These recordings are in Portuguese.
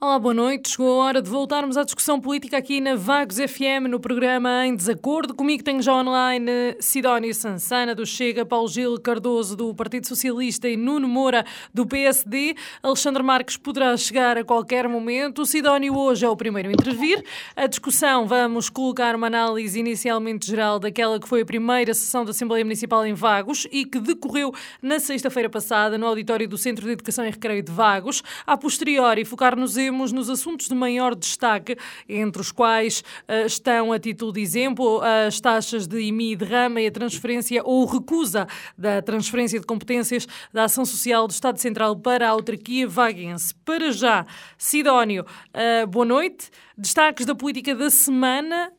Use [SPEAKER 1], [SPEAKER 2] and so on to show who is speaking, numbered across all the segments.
[SPEAKER 1] Olá, boa noite. Chegou a hora de voltarmos à discussão política aqui na Vagos FM, no programa Em Desacordo. Comigo tenho já online Sidónio Sansana, do Chega, Paulo Gil Cardoso, do Partido Socialista e Nuno Moura, do PSD. Alexandre Marques poderá chegar a qualquer momento. O Sidónio hoje é o primeiro a intervir. A discussão, vamos colocar uma análise inicialmente geral daquela que foi a primeira sessão da Assembleia Municipal em Vagos e que decorreu na sexta-feira passada no auditório do Centro de Educação e Recreio de Vagos. A posteriori, focar-nos temos nos assuntos de maior destaque, entre os quais uh, estão, a título de exemplo, as taxas de IMI de rama e a transferência ou recusa da transferência de competências da Ação Social do Estado Central para a autarquia vaguense. Para já, Sidónio, uh, boa noite. Destaques da política da semana,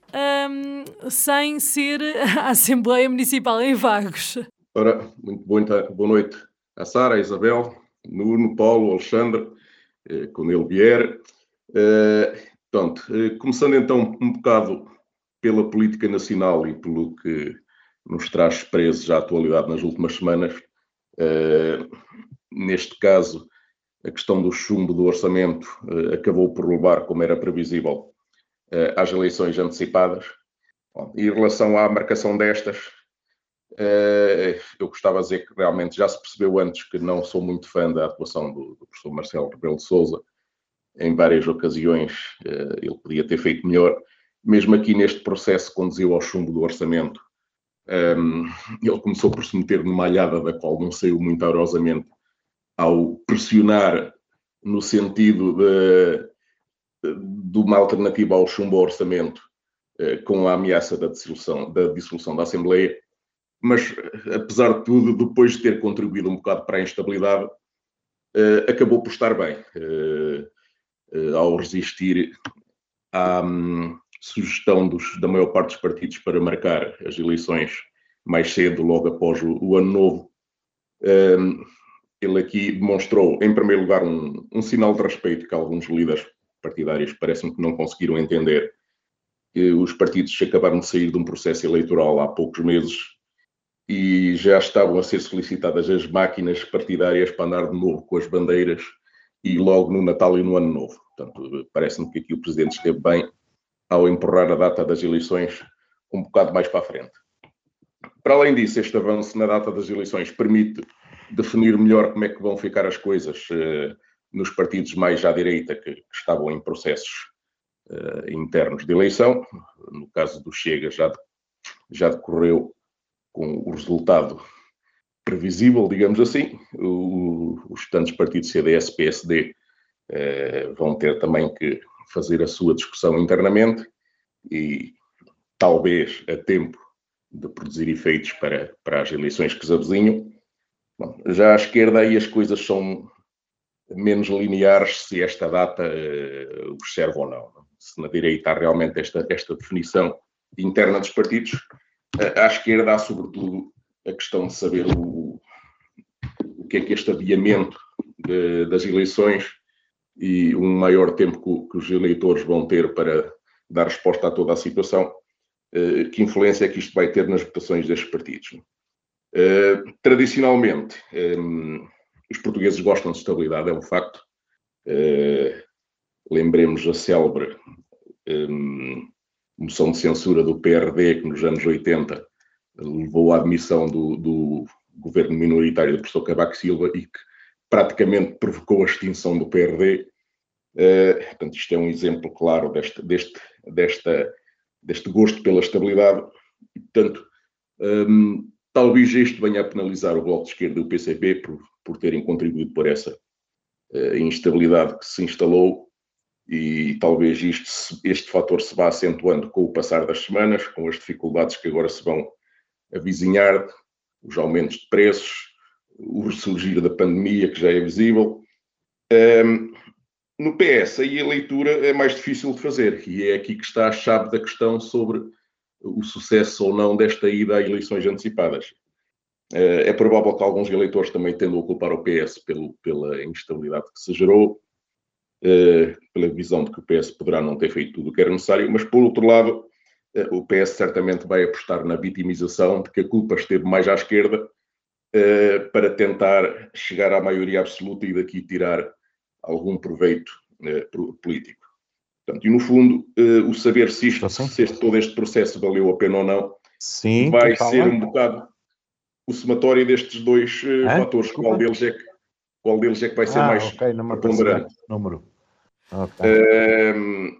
[SPEAKER 1] um, sem ser a Assembleia Municipal em Vagos.
[SPEAKER 2] Ora, muito boa noite a Sara, a Isabel, Nuno, Paulo, Alexandre. Eh, quando ele vier. Eh, eh, começando então um bocado pela política nacional e pelo que nos traz presos à atualidade nas últimas semanas, neste caso, a questão do chumbo do orçamento acabou por levar, como era previsível, às eleições antecipadas. em relação à marcação destas, eu gostava de dizer que realmente já se percebeu antes que não sou muito fã da atuação do, do professor Marcelo Rebelo de Souza. Em várias ocasiões eh, ele podia ter feito melhor. Mesmo aqui neste processo conduziu ao chumbo do orçamento. Um, ele começou por se meter numa alhada da qual não saiu muito aurosamente ao pressionar no sentido de, de uma alternativa ao chumbo ao orçamento eh, com a ameaça da dissolução, da dissolução da Assembleia mas apesar de tudo, depois de ter contribuído um bocado para a instabilidade, uh, acabou por estar bem uh, uh, ao resistir à um, sugestão dos, da maior parte dos partidos para marcar as eleições mais cedo, logo após o, o ano novo. Ehm, ele aqui demonstrou, em primeiro lugar, um, um sinal de respeito que alguns líderes partidários parecem que não conseguiram entender. Que os partidos acabaram de sair de um processo eleitoral há poucos meses e já estavam a ser solicitadas as máquinas partidárias para andar de novo com as bandeiras e logo no Natal e no Ano Novo. Portanto, parece-me que aqui o Presidente esteve bem ao empurrar a data das eleições um bocado mais para a frente. Para além disso, este avanço na data das eleições permite definir melhor como é que vão ficar as coisas eh, nos partidos mais à direita que, que estavam em processos eh, internos de eleição. No caso do Chega, já, já decorreu com o resultado previsível, digamos assim. O, os tantos partidos CDS, PSD eh, vão ter também que fazer a sua discussão internamente e talvez a tempo de produzir efeitos para, para as eleições que se avizinham. Bom, já à esquerda aí as coisas são menos lineares se esta data os serve ou não. Se na direita há realmente esta, esta definição interna dos partidos, à esquerda há, sobretudo, a questão de saber o, o que é que este adiamento de, das eleições e um maior tempo que, que, os eleitores vão ter para dar resposta a toda a situação, eh, que influência é que isto vai ter nas votações destes partidos. Eh, tradicionalmente, eh, os portugueses gostam de estabilidade, é um facto. lembremos a célebre moção de censura do PRD, que nos anos 80 levou à admissão do, do governo minoritário do professor Cavaco Silva e que praticamente provocou a extinção do PRD. Uh, eh, portanto, isto é um exemplo claro deste, deste, desta, deste gosto pela estabilidade. E, portanto, um, talvez isto venha a penalizar o Bloco de Esquerda e o PCP por, por terem contribuído por essa uh, instabilidade que se instalou e talvez isto, este fator se vá acentuando com o passar das semanas, com as dificuldades que agora se vão avizinhar, os aumentos de preços, o surgir da pandemia, que já é visível. Um, no PS, aí a leitura é mais difícil de fazer, e é aqui que está a chave da questão sobre o sucesso ou não desta ida a eleições antecipadas. É provável que alguns eleitores também tendam a culpar o PS pelo, pela instabilidade que se gerou, pela visão de que o PS poderá não ter feito tudo o que era necessário, mas por outro lado, o PS certamente vai apostar na vitimização de que a culpa esteve mais à esquerda para tentar chegar à maioria absoluta e daqui tirar algum proveito político. Portanto, e no fundo, o saber se, isto, se todo este processo valeu a pena ou não, Sim, vai ser um bocado o somatório destes dois uh, fatores. Qual deles, é que, qual deles é que vai ser ah, mais okay, preponderante?
[SPEAKER 3] Número.
[SPEAKER 2] Okay.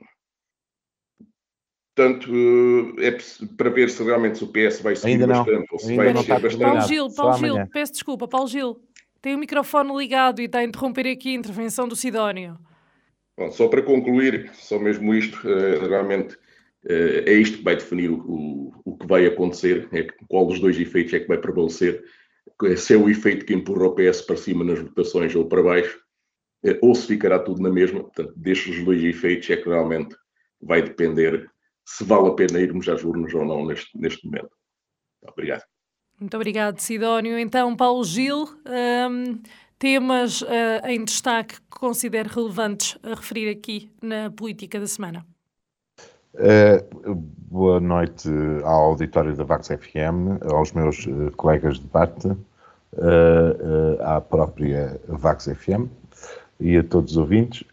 [SPEAKER 2] Portanto, uh, é para ver se realmente o PS vai subir bastante ou se Ainda vai descer bastante.
[SPEAKER 1] Paulo Gil, Paulo Gil, peço desculpa, Paulo Gil, tem o microfone ligado e está a interromper aqui a intervenção do Sidónio.
[SPEAKER 2] Bom, só para concluir, só mesmo isto, uh, realmente uh, é isto que vai definir o, o, que vai acontecer, é qual dos dois efeitos é que vai prevalecer, se é o efeito que empurra o PS para cima nas votações ou para baixo, ou se ficará tudo na mesma. Portanto, destes dois efeitos é que realmente vai depender se vale a pena irmos às urnas ou não neste, neste momento. Obrigado.
[SPEAKER 1] Muito obrigado, Sidónio. Então, Paulo Gil, um, temas uh, em destaque que considero relevantes a referir aqui na política da semana?
[SPEAKER 3] Uh, boa noite ao auditório da Vax FM, aos meus uh, colegas de debate, à própria Vax FM e a todos os ouvintes.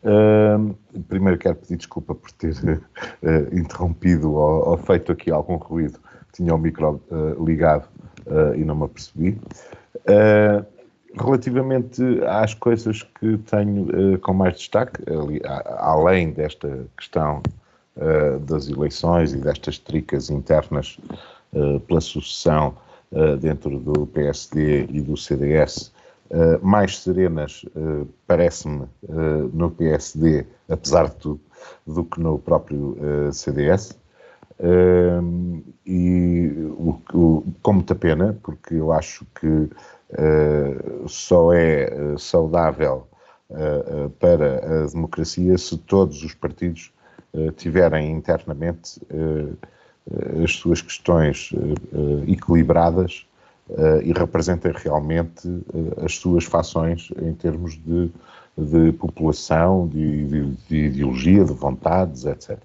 [SPEAKER 3] primeiro quero pedir desculpa por ter interrompido ou, ou, feito aqui algum ruído. Tinha o micro ligado e não me apercebi. Uh, Relativamente às coisas que tenho uh, com mais destaque, ali, a, além desta questão uh, das eleições e destas tricas internas uh, pela sucessão dentro do PSD e do CDS, mais serenas, parece-me, no PSD, apesar de tudo, do que no próprio CDS. e o, com muita pena, porque eu acho que só é saudável para a democracia se todos os partidos tiverem internamente as suas questões equilibradas e representem realmente as suas fações em termos de, de população, de, de, de, ideologia, de vontades, etc.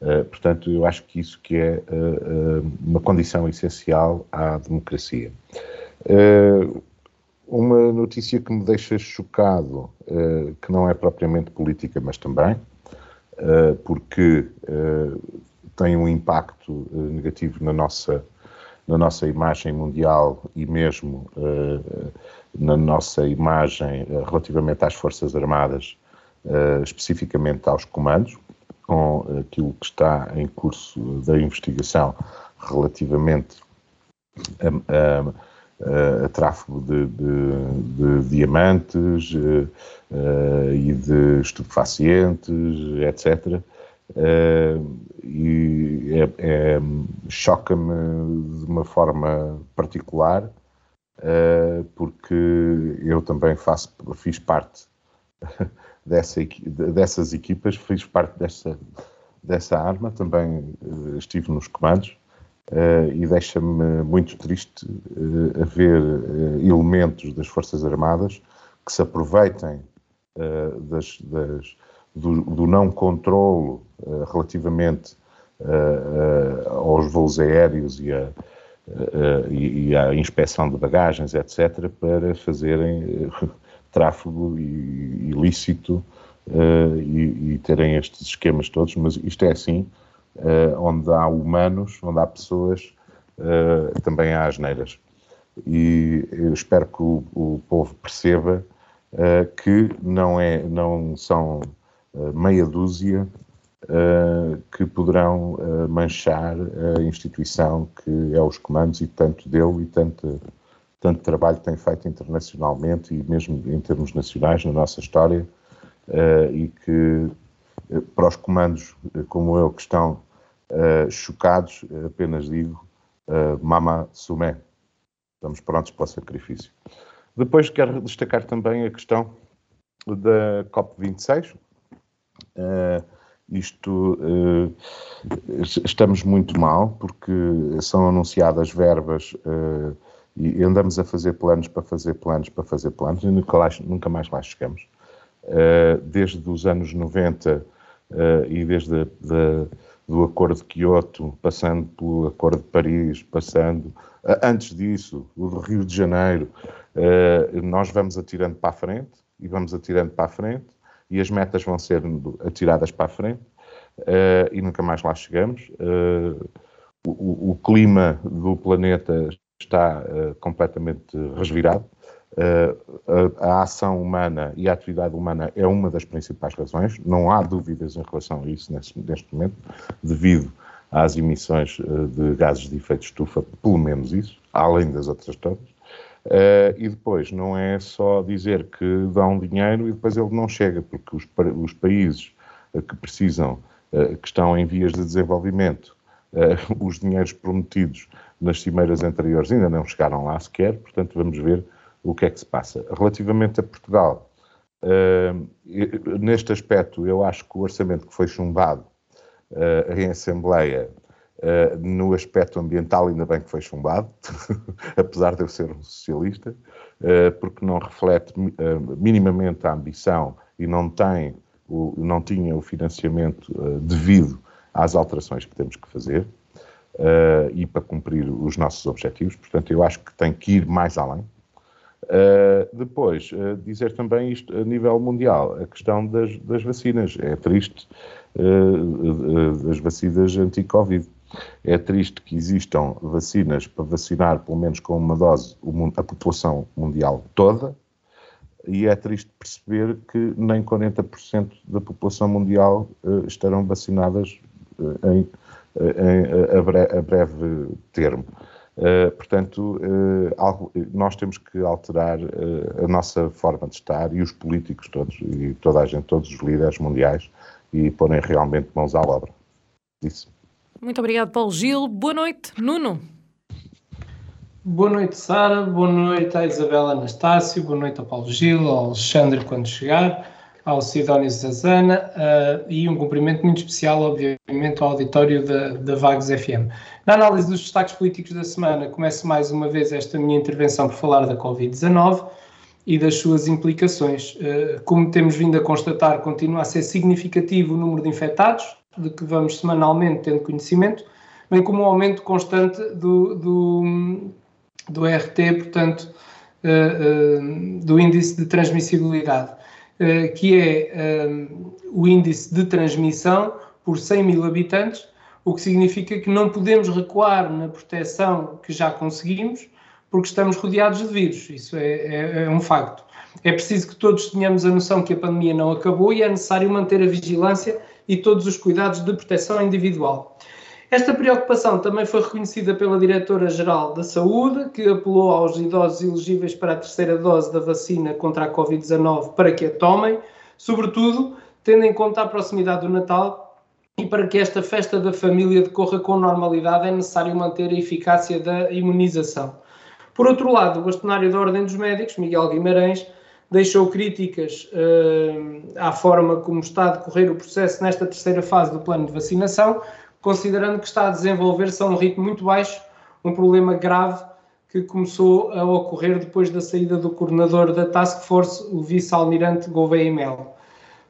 [SPEAKER 3] Uh, portanto, eu acho que isso que é uh, uh, uma condição essencial à democracia. Uh, uma notícia que me deixa chocado, uh, que não é propriamente política, mas também, uh, porque tem um impacto negativo na nossa, na nossa imagem mundial e mesmo na nossa imagem relativamente às Forças Armadas, especificamente aos comandos, com aquilo que está em curso da investigação relativamente a, a uh, tráfego de, de, de diamantes uh, e de estupefacientes, etc. e é, é, choca-me de uma forma particular, porque eu também faço, fiz parte dessa, dessas equipas, fiz parte dessa, dessa arma, também estive nos comandos Uh, e deixa-me muito triste uh, uh, elementos das Forças Armadas que se aproveitem das, das, do, do, não controlo relativamente aos voos aéreos e, a, e, à inspeção de bagagens, etc., para fazerem tráfego ilícito e, e terem estes esquemas todos, mas isto é assim uh, onde há humanos, onde há pessoas, uh, também há asneiras. E eu espero que o, o povo perceba uh, que não, é, não são meia dúzia que poderão manchar a instituição que é os comandos e tanto dele e tanto, tanto trabalho tem feito internacionalmente e mesmo em termos nacionais na nossa história e que para os comandos como eu que estão chocados, apenas digo, mama sumé. Estamos prontos para o sacrifício. Depois quero destacar também a questão da COP26. Uh, isto uh, estamos muito mal porque são anunciadas verbas uh, e andamos a fazer planos para fazer planos para fazer planos e nunca, lá, nunca mais lá chegamos. Desde os anos 90 e desde a, do Acordo de Quioto, passando pelo Acordo de Paris, passando antes disso, o do Rio de Janeiro, nós vamos atirando para a frente e vamos atirando para a frente e as metas vão ser atiradas para a frente uh, e nunca mais lá chegamos. Uh, o, o, clima do planeta está uh, completamente resvirado. A, a, ação humana e a atividade humana é uma das principais razões, não há dúvidas em relação a isso neste, neste momento, devido às emissões de gases de efeito de estufa, pelo menos isso, além das outras todas. Uh, e depois, não é só dizer que dão dinheiro e depois ele não chega, porque os, os países uh, que precisam, uh, que estão em vias de desenvolvimento, os dinheiros prometidos nas cimeiras anteriores ainda não chegaram lá sequer, portanto vamos ver o que é que se passa. Relativamente a Portugal, neste aspecto, eu acho que o orçamento que foi chumbado em Assembleia Uh, no aspecto ambiental, ainda bem que foi chumbado, apesar de eu ser um socialista, uh, porque não reflete uh, minimamente a ambição e não, tem o, não tinha o financiamento devido às alterações que temos que fazer e para cumprir os nossos objetivos. Portanto, eu acho que tem que ir mais além. depois, dizer também isto a nível mundial, a questão das, das vacinas. É triste as vacinas anti-Covid é triste que existam vacinas para vacinar, pelo menos com uma dose, a população mundial toda, e é triste perceber que nem 40% da população mundial uh, estarão vacinadas uh, em, em a, bre a, breve termo. Uh, portanto, nós temos que alterar a nossa forma de estar e os políticos todos, e toda a gente, todos os líderes mundiais, e porem realmente mãos à obra. Isso.
[SPEAKER 1] Muito obrigado, Paulo Gil. Boa noite, Nuno.
[SPEAKER 4] Boa noite, Sara. Boa noite à Isabela Anastácio. Boa noite ao Paulo Gil, ao Alexandre quando chegar, ao Sidónio Zazana uh, e um cumprimento muito especial, obviamente, ao auditório da, da Vagos FM. Na análise dos destaques políticos da semana, começo mais uma vez esta minha intervenção por falar da Covid-19 e das suas implicações. Uh, como temos vindo a constatar, continua a ser significativo o número de infectados, de que vamos semanalmente tendo conhecimento, bem como um aumento constante do, do, do RT, portanto, uh, uh, do índice de transmissibilidade, uh, que é o índice de transmissão por 100 mil habitantes, o que significa que não podemos recuar na proteção que já conseguimos, porque estamos rodeados de vírus. Isso é, é, é um facto. É preciso que todos tenhamos a noção que a pandemia não acabou e é necessário manter a vigilância e todos os cuidados de proteção individual. Esta preocupação também foi reconhecida pela Diretora-Geral da Saúde, que apelou aos idosos elegíveis para a terceira dose da vacina contra a Covid-19 para que a tomem, sobretudo tendo em conta a proximidade do Natal e para que esta festa da família decorra com normalidade é necessário manter a eficácia da imunização. Por outro lado, o bastonário da Ordem dos Médicos, Miguel Guimarães, deixou críticas uh, à forma como está a decorrer o processo nesta terceira fase do plano de vacinação, considerando que está a desenvolver-se a um ritmo muito baixo, um problema grave que começou a ocorrer depois da saída do coordenador da Task Force, o vice-almirante Gouveia Melo.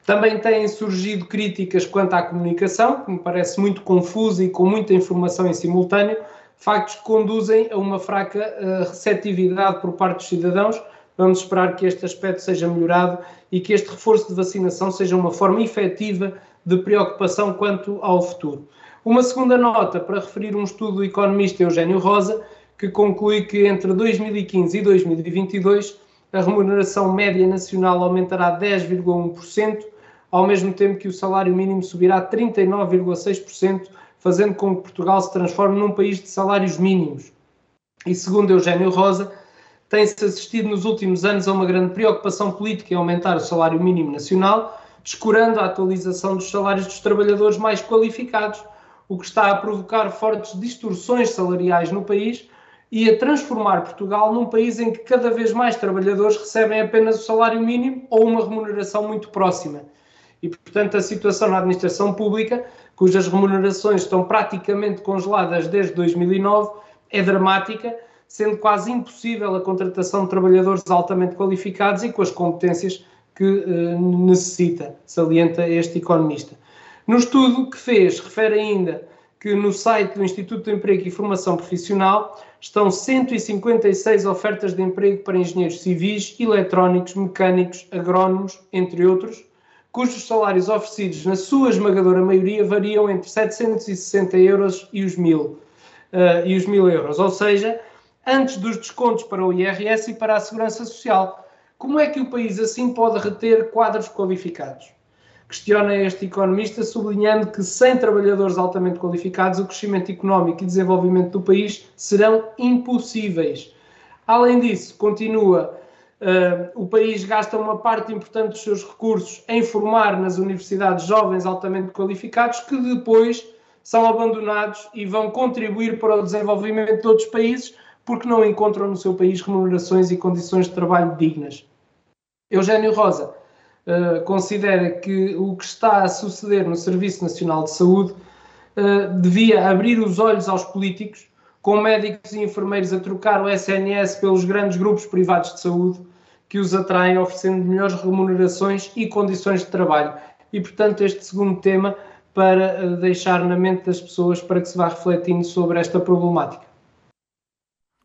[SPEAKER 4] Também têm surgido críticas quanto à comunicação, que me parece muito confusa e com muita informação em simultâneo, factos que conduzem a uma fraca uh, receptividade por parte dos cidadãos, Vamos esperar que este aspecto seja melhorado e que este reforço de vacinação seja uma forma efetiva de preocupação quanto ao futuro. Uma segunda nota para referir um estudo do economista Eugênio Rosa, que conclui que entre 2015 e 2022 a remuneração média nacional aumentará 10,1%, ao mesmo tempo que o salário mínimo subirá 39,6%, fazendo com que Portugal se transforme num país de salários mínimos. E segundo Eugênio Rosa, tem-se assistido nos últimos anos a uma grande preocupação política em aumentar o salário mínimo nacional, descurando a atualização dos salários dos trabalhadores mais qualificados, o que está a provocar fortes distorções salariais no país, e a transformar Portugal num país em que cada vez mais trabalhadores recebem apenas o salário mínimo ou uma remuneração muito próxima. E, portanto, a situação na administração pública, cujas remunerações estão praticamente congeladas desde 2009, é dramática, sendo quase impossível a contratação de trabalhadores altamente qualificados e com as competências que uh, necessita, salienta este economista. No estudo que fez, refere ainda que no site do Instituto de Emprego e Formação Profissional estão 156 ofertas de emprego para engenheiros civis, eletrónicos, mecânicos, agrónomos, entre outros, cujos salários oferecidos, na sua esmagadora maioria, variam entre 760 euros e os 1000, uh, e os 1000 euros, ou seja, antes dos descontos para o IRS e para a Segurança Social. Como é que o país assim pode reter quadros qualificados? Questiona este economista, sublinhando que sem trabalhadores altamente qualificados, o crescimento económico e desenvolvimento do país serão impossíveis. Além disso, continua, uh, o país gasta uma parte importante dos seus recursos em formar nas universidades jovens altamente qualificados que depois são abandonados e vão contribuir para o desenvolvimento de outros países porque não encontram no seu país remunerações e condições de trabalho dignas. Eugênio Rosa uh, considera que o que está a suceder no Serviço Nacional de Saúde uh, devia abrir os olhos aos políticos, com médicos e enfermeiros a trocar o SNS pelos grandes grupos privados de saúde que os atraem, oferecendo melhores remunerações e condições de trabalho. E, portanto, este segundo tema para uh, deixar na mente das pessoas para que se vá refletindo sobre esta problemática.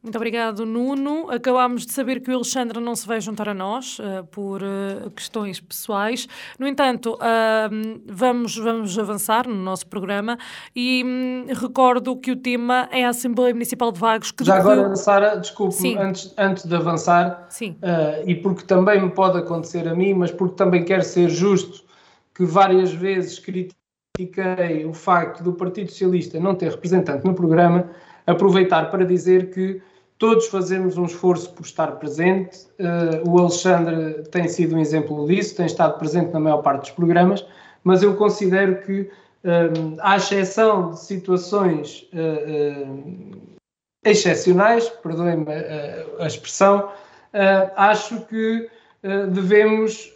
[SPEAKER 1] Muito obrigado, Nuno. Acabámos de saber que o Alexandre não se vai juntar a nós uh, por uh, questões pessoais. No entanto, uh, vamos, vamos avançar no nosso programa e um, recordo que o tema é a Assembleia Municipal de Vagos.
[SPEAKER 4] Que Já decorreu... agora, Sara, desculpe, antes, antes de avançar,
[SPEAKER 1] Sim.
[SPEAKER 4] e porque também me pode acontecer a mim, mas porque também quero ser justo, que várias vezes critiquei o facto do Partido Socialista não ter representante no programa, aproveitar para dizer que Todos fazemos um esforço por estar presente. Uh, o Alexandre tem sido um exemplo disso, tem estado presente na maior parte dos programas, mas eu considero que, um, eh, à exceção de situações uh, uh, excepcionais, perdoem-me a expressão, acho que devemos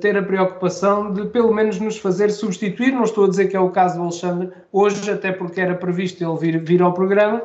[SPEAKER 4] ter a preocupação de pelo menos nos fazer substituir. Não estou a dizer que é o caso do Alexandre hoje, até porque era previsto ele vir, vir ao programa,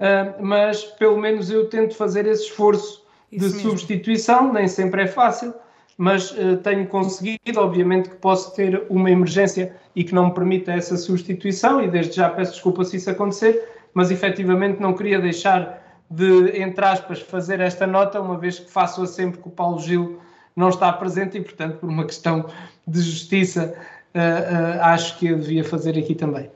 [SPEAKER 4] uh, mas pelo menos eu tento fazer esse esforço Isso de mesmo. substituição, nem sempre é fácil, mas uh, tenho conseguido, obviamente que posso ter uma emergência e que não me permita essa substituição, e desde já peço desculpa se isso acontecer, mas efetivamente não queria deixar de, entre aspas, fazer esta nota, uma vez que faço-a sempre que o Paulo Gil não está presente e, portanto, por uma questão de justiça, uh, uh, acho que eu devia fazer aqui também.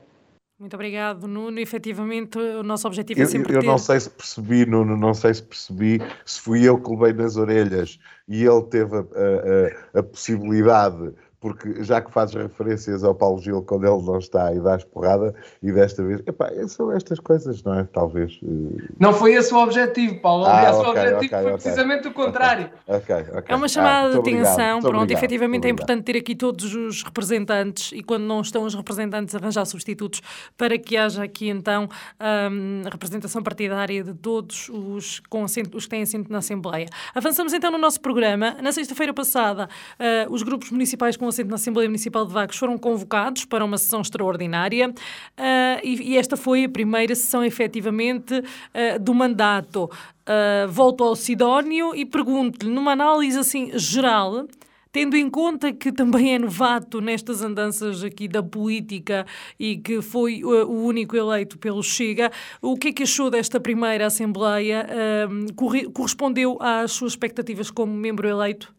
[SPEAKER 1] Muito obrigado, Nuno. Efetivamente, o nosso objetivo é
[SPEAKER 3] eu,
[SPEAKER 1] sempre.
[SPEAKER 3] Eu
[SPEAKER 1] ter...
[SPEAKER 3] não sei se percebi, Nuno, não sei se percebi se fui eu que levei nas orelhas e ele teve a, a, a possibilidade porque já que fazes referências ao Paulo Gil quando ele não está e dás porrada, e desta vez, epá, são estas coisas, não é? Talvez. Uh...
[SPEAKER 4] Não foi esse o objetivo, Paulo. Aliás, ah, okay, o objetivo okay, foi okay. precisamente o contrário.
[SPEAKER 1] É uma chamada ah, de atenção. Pronto, obrigado, efetivamente é importante ter aqui todos os representantes e quando não estão os representantes, arranjar substitutos para que haja aqui então a representação partidária de todos os, com assento, os que têm assento na Assembleia. Avançamos então no nosso programa. Na sexta-feira passada, uh, os grupos municipais com na Assembleia Municipal de Vagos foram convocados para uma sessão extraordinária uh, e, e, esta foi a primeira sessão efetivamente uh, do mandato. Uh, volto ao Sidónio e pergunto-lhe, numa análise assim geral, tendo em conta que também é novato nestas andanças aqui da política e que foi uh, o único eleito pelo Chega, o que é que achou desta primeira Assembleia? Uh, correspondeu às suas expectativas como membro eleito?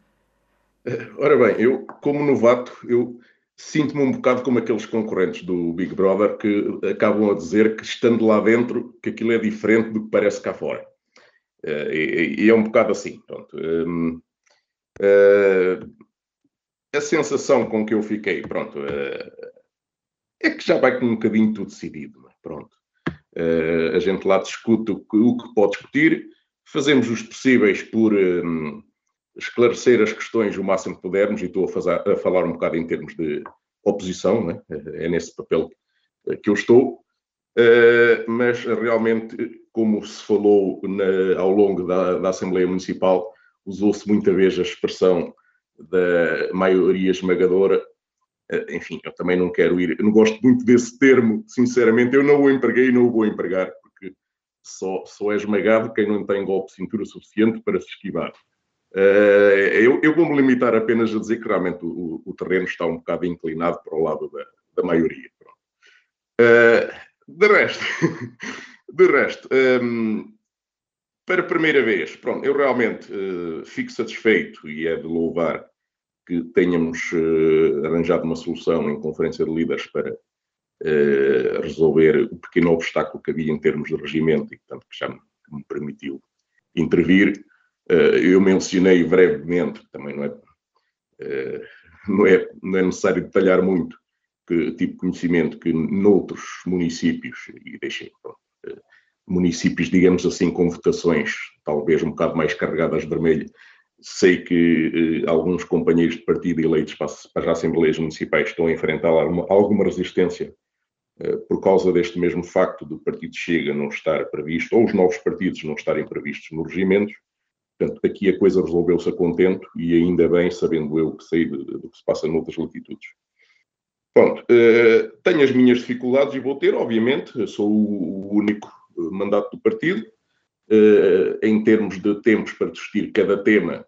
[SPEAKER 2] Ora bem, eu, como novato, eu sinto-me um bocado como aqueles concorrentes do Big Brother que acabam a dizer que, estando lá dentro, que aquilo é diferente do que parece cá fora. Uh, e, e, é um bocado assim, pronto. Uh, uh, a sensação com que eu fiquei, pronto, é que já vai com um bocadinho tudo decidido, é? pronto. a gente lá discute o que, o que, pode discutir, fazemos os possíveis por esclarecer as questões o máximo que pudermos, e estou a, fazer, a falar um bocado em termos de oposição, né? é nesse papel que eu estou, uh, mas realmente como se falou na, ao longo da, da Assembleia Municipal, usou-se muita vez a expressão da maioria esmagadora. Eh, enfim, eu também não quero ir, não gosto muito desse termo, sinceramente, eu não o empreguei e não o vou empregar, porque só, só é esmagado quem não tem golpe de cintura suficiente para se esquivar. Uh, eu, eu vou-me limitar apenas a dizer que realmente o, o, terreno está um bocado inclinado para o lado da, da maioria. Uh, de resto, de resto, um, ehm, para a primeira vez, pronto, eu realmente uh, fico satisfeito e é de louvar que tenhamos uh, arranjado uma solução em conferência de líderes para uh, resolver o pequeno obstáculo que havia em termos de regimento e, portanto, que já me, me permitiu intervir. Eu mencionei brevemente, também não é, não é, não é necessário detalhar muito, que tipo de conhecimento que noutros municípios, e deixei, pronto, municípios, digamos assim, com votações talvez um bocado mais carregadas de vermelho. Sei que eh, alguns companheiros de partido eleitos para, para as Assembleias Municipais estão a enfrentar alguma, alguma resistência eh, por causa deste mesmo facto do Partido Chega não estar previsto, ou os novos partidos não estarem previstos nos regimentos. Portanto, aqui a coisa resolveu-se a contento e ainda bem, sabendo eu que sei do que se passa noutras latitudes. Pronto, eh, tenho as minhas dificuldades e vou ter, obviamente, sou o único mandato do partido, eh, em termos de tempos para discutir cada tema,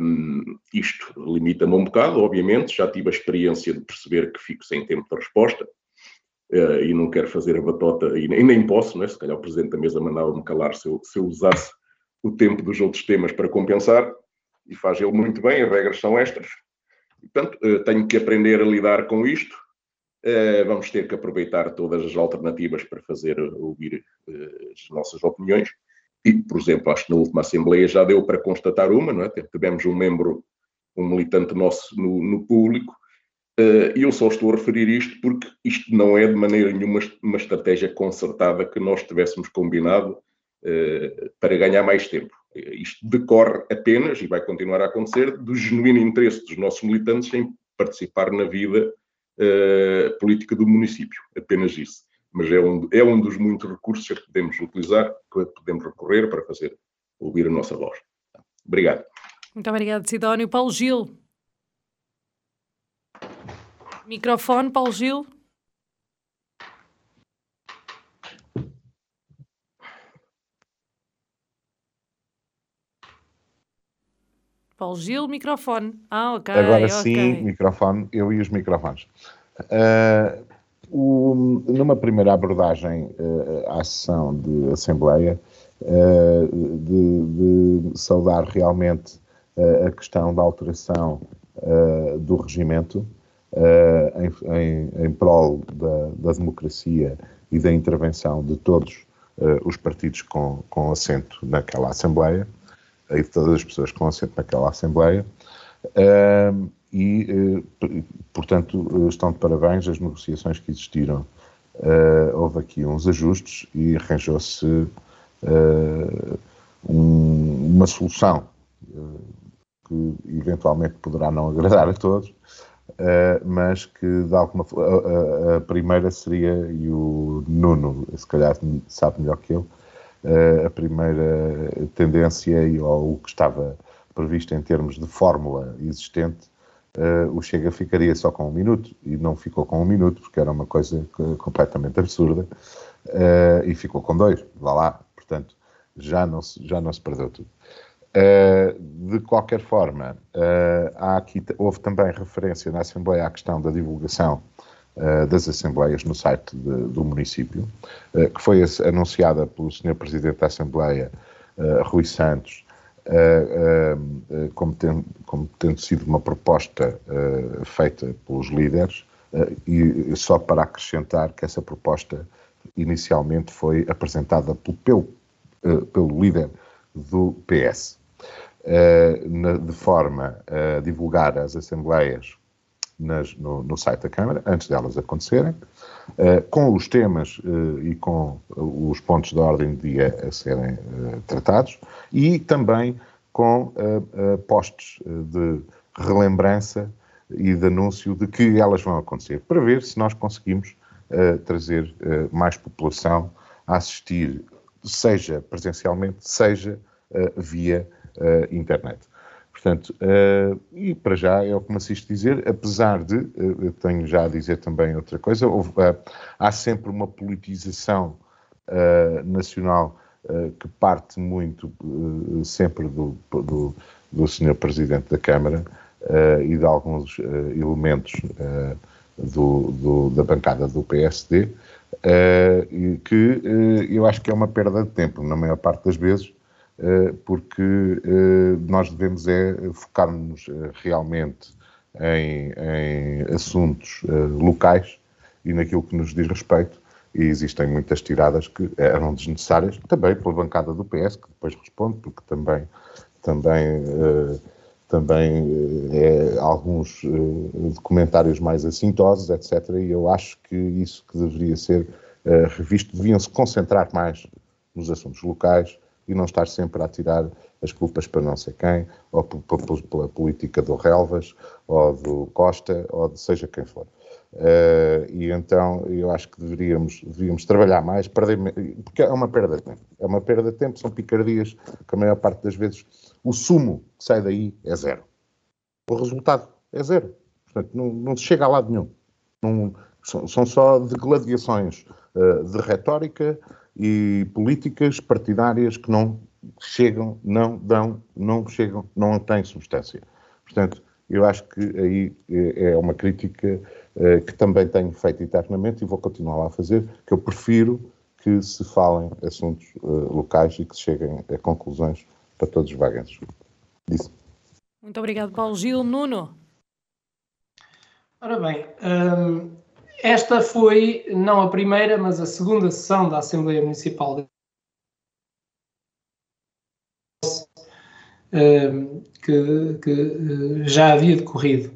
[SPEAKER 2] um, isto limita-me um bocado, obviamente, já tive a experiência de perceber que fico sem tempo de resposta uh, e não quero fazer a batota, e nem, nem posso, né? se calhar o Presidente da Mesa mandava-me calar se eu, se eu usasse o tempo dos outros temas para compensar, e faz ele muito bem, as regras são estas. Portanto, uh, tenho que aprender a lidar com isto, Uh, vamos ter que aproveitar todas as alternativas para fazer ouvir uh, as nossas opiniões. E, por exemplo, acho que na última Assembleia já deu para constatar uma, não é? Tivemos um membro, um militante nosso no, no público, e eu só estou a referir isto porque isto não é de maneira nenhuma uma estratégia concertada que nós tivéssemos combinado para ganhar mais tempo. Isto decorre apenas, e vai continuar a acontecer, do genuíno interesse dos nossos militantes em participar na vida uh, política do município, apenas isso. Mas é um, é um dos muitos recursos que podemos utilizar, que podemos recorrer para fazer ouvir a nossa voz. Obrigado.
[SPEAKER 1] Muito obrigado, Sidónio. Paulo Gil. Microfone, Paulo Gil. Paulo Gil, microfone. Ah, ok.
[SPEAKER 3] Agora
[SPEAKER 1] okay.
[SPEAKER 3] sim, microfone, eu e os microfones. Uh, o, numa primeira abordagem uh, à sessão de Assembleia, uh, de, de, saudar realmente a questão da alteração do regimento em, em, em, prol da, da, democracia e da intervenção de todos os partidos com, com assento naquela Assembleia e de todas as pessoas com assento naquela Assembleia. Uh, e, uh, portanto, estão de parabéns as negociações que existiram. Uh, houve aqui uns ajustes e arranjou-se uh, um, uma solução que eventualmente poderá não agradar a todos, mas que de alguma a, a, primeira seria, e o Nuno se calhar sabe melhor que eu, a primeira tendência e ou o que estava previsto em termos de fórmula existente, o Chega ficaria só com um minuto e não ficou com um minuto porque era uma coisa completamente absurda e ficou com dois, vá lá, portanto já não se, já não se perdeu tudo. de qualquer forma, há aqui, houve também referência na Assembleia à questão da divulgação uh, das Assembleias no site de, do município, uh, que foi anunciada pelo Sr. Presidente da Assembleia, uh, Rui Santos, como, como, tendo sido uma proposta feita pelos líderes, e só para acrescentar que essa proposta inicialmente foi apresentada pelo, pelo líder do PS. de forma a divulgar as assembleias nas, no, no, site da Câmara, antes delas acontecerem, uh, com os temas uh, e com os pontos de ordem de dia a serem uh, tratados e também com postos de relembrança e de anúncio de que elas vão acontecer, para ver se nós conseguimos trazer mais população a assistir seja presencialmente, seja via internet. Portanto, e para já é o que me assiste dizer, apesar de, tenho já a dizer também outra coisa, houve, há sempre uma politização nacional que parte muito sempre do, do, do Sr. Presidente da Câmara e de alguns elementos do, do, da bancada do PSD, uh, que uh, eu acho que é uma perda de tempo, na maior parte das vezes, uh, porque nós devemos é focar-nos realmente em, em assuntos locais e naquilo que nos diz respeito. E existem muitas tiradas que eram desnecessárias, também pela bancada do PS, que depois responde, porque também, também também é, alguns documentários mais assintosos, etc. E eu acho que isso que deveria ser revisto, deviam se concentrar mais nos assuntos locais e não estar sempre a tirar as culpas para não sei quem, ou pela política do Relvas, ou do Costa, ou de seja quem for. Uh, e então eu acho que deveríamos, deveríamos trabalhar mais, perder, porque é uma perda de tempo. É uma perda de tempo, são picardias que a maior parte das vezes o sumo que sai daí é zero. O resultado é zero. Portanto, não, não se chega a lado nenhum. Não, são, são, só degladiações uh, de retórica e políticas partidárias que não chegam, não dão, não chegam, não têm substância. Portanto, eu acho que aí é, é uma crítica uh, que também tenho feito internamente e vou continuar a fazer, que eu prefiro que se falem assuntos uh, locais e que se cheguem a conclusões para todos os vagantes. Disse.
[SPEAKER 1] Muito obrigado, Paulo Gil. Nuno.
[SPEAKER 4] Ora bem, hum, esta foi não a primeira, mas a segunda sessão da Assembleia Municipal de que, que, eh, já havia decorrido.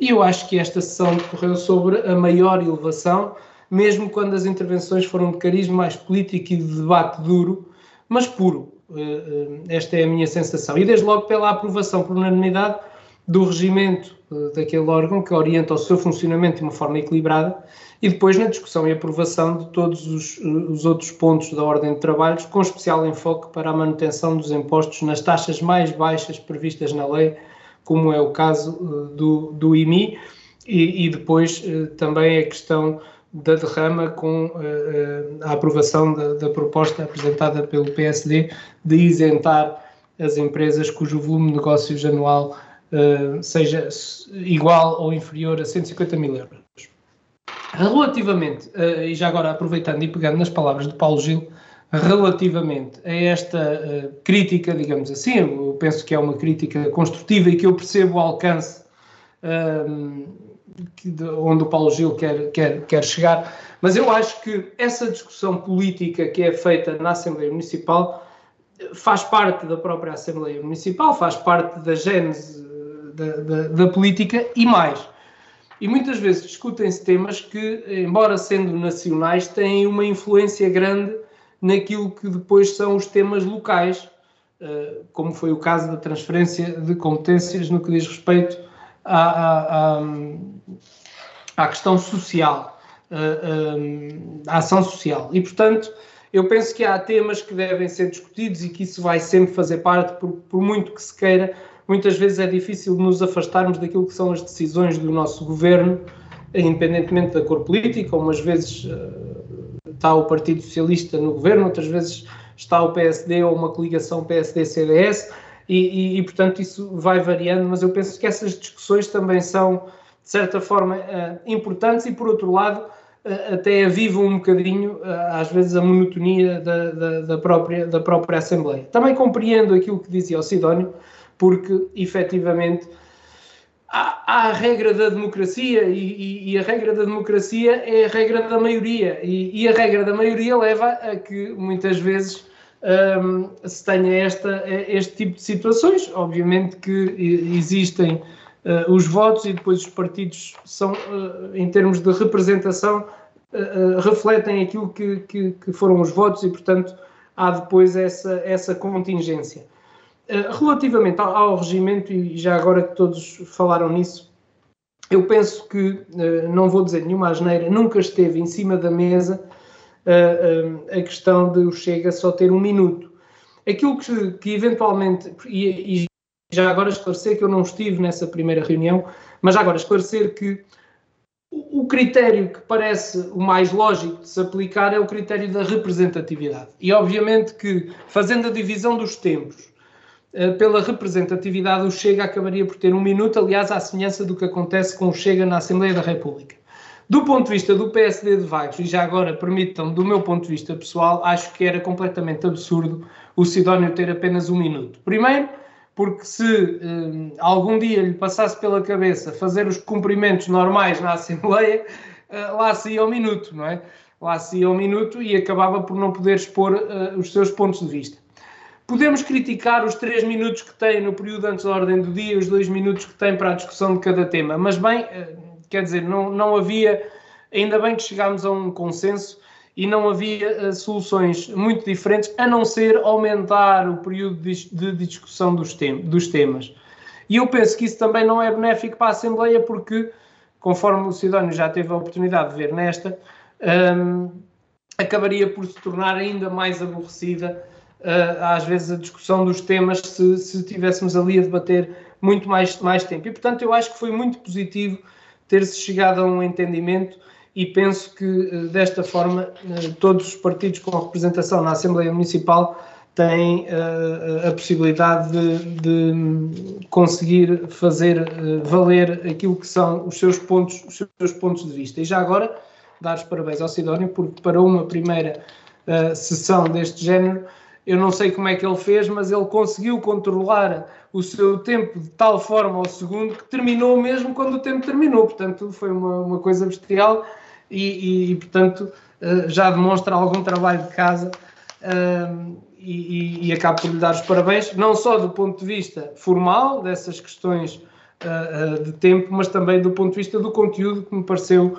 [SPEAKER 4] E eu acho que esta sessão decorreu sobre a maior elevação, mesmo quando as intervenções foram de carisma mais político e de debate duro, mas puro. Eh, eh, esta é a minha sensação. E desde logo pela aprovação por unanimidade do regimento eh, daquele órgão que orienta o seu funcionamento de uma forma equilibrada e depois na discussão e aprovação de todos os, os, outros pontos da ordem de trabalhos, com especial enfoque para a manutenção dos impostos nas taxas mais baixas previstas na lei, como é o caso do, do IMI, e, e depois também a questão da derrama com a aprovação da, da, proposta apresentada pelo PSD de isentar as empresas cujo volume de negócios anual uh, seja igual ou inferior a 150 mil euros. Relativamente, uh, e já agora aproveitando e pegando nas palavras de Paulo Gil, relativamente a esta crítica, digamos assim, eu penso que é uma crítica construtiva e que eu percebo o alcance de, onde o Paulo Gil quer, quer, quer chegar, mas eu acho que essa discussão política que é feita na Assembleia Municipal faz parte da própria Assembleia Municipal, faz parte da gênese da, da, da política e mais. E muitas vezes discutem-se temas que, embora sendo nacionais, têm uma influência grande naquilo que depois são os temas locais, eh, como foi o caso da transferência de competências no que diz respeito à, à, à questão social, à ação social. E, portanto, eu penso que há temas que devem ser discutidos e que isso vai sempre fazer parte, por, por muito que se queira. Muitas vezes é difícil nos afastarmos daquilo que são as decisões do nosso governo, independentemente da cor política. Umas vezes uh, está o Partido Socialista no governo, outras vezes está o PSD ou uma coligação PSD-CDS e, e, e, portanto isso vai variando, mas eu penso que essas discussões também são, de certa forma, uh, importantes e, por outro lado, uh, até avivam um bocadinho, às vezes, a monotonia da, da, da, própria, da própria Assembleia. Também compreendo aquilo que dizia o Sidónio, porque, efetivamente, há, a regra da democracia e, e, a regra da democracia é a regra da maioria e, e a regra da maioria leva a que, muitas vezes, um, se tenha esta, este tipo de situações. Obviamente que existem uh, os votos e depois os partidos são, uh, em termos de representação, uh, refletem aquilo que, que, que, foram os votos e, portanto, há depois essa, essa contingência. Relativamente ao, regimento, e já agora que todos falaram nisso, eu penso que, não vou dizer nenhuma asneira, nunca esteve em cima da mesa uh, a questão de o Chega só ter um minuto. Aquilo que, que eventualmente, e, e já agora esclarecer que eu não estive nessa primeira reunião, mas já agora esclarecer que o critério que parece o mais lógico de se aplicar é o critério da representatividade. E obviamente que, fazendo a divisão dos tempos eh, pela representatividade, o Chega acabaria por ter um minuto, aliás, à semelhança do que acontece com o Chega na Assembleia da República. Do ponto de vista do PSD de Vagos, e já agora permitam, do meu ponto de vista pessoal, acho que era completamente absurdo o Sidónio ter apenas um minuto. Primeiro, porque se eh, algum dia lhe passasse pela cabeça fazer os cumprimentos normais na Assembleia, eh, lá se ia ao minuto, não é? Lá se ia ao minuto e acabava por não poder expor uh, os seus pontos de vista. Podemos criticar os três minutos que tem no período antes da ordem do dia, os dois minutos que tem para a discussão de cada tema, mas bem, quer dizer, não, não havia, ainda bem que chegámos a um consenso e não havia uh, soluções muito diferentes, a não ser aumentar o período de, discussão dos, tem, dos temas. E eu penso que isso também não é benéfico para a Assembleia, porque, conforme o Sidónio já teve a oportunidade de ver nesta, um, acabaria por se tornar ainda mais aborrecida, às vezes, a discussão dos temas, se, se tivéssemos ali a debater muito mais, mais tempo. E, portanto, eu acho que foi muito positivo ter-se chegado a um entendimento e penso que eh, desta forma eh, todos os partidos com representação na Assembleia Municipal têm uh, a possibilidade de, de, conseguir fazer uh, valer aquilo que são os seus pontos, os seus pontos de vista. E já agora dar os parabéns ao Sidónio porque para uma primeira uh, sessão deste género eu não sei como é que ele fez, mas ele conseguiu controlar o seu tempo de tal forma ao segundo que terminou mesmo quando o tempo terminou. Portanto, foi uma, uma coisa bestial e, e, e portanto, uh, já demonstra algum trabalho de casa. Uh, e, e, acabo por lhe dar os parabéns, não só do ponto de vista formal, dessas questões uh, de tempo, mas também do ponto de vista do conteúdo, que me pareceu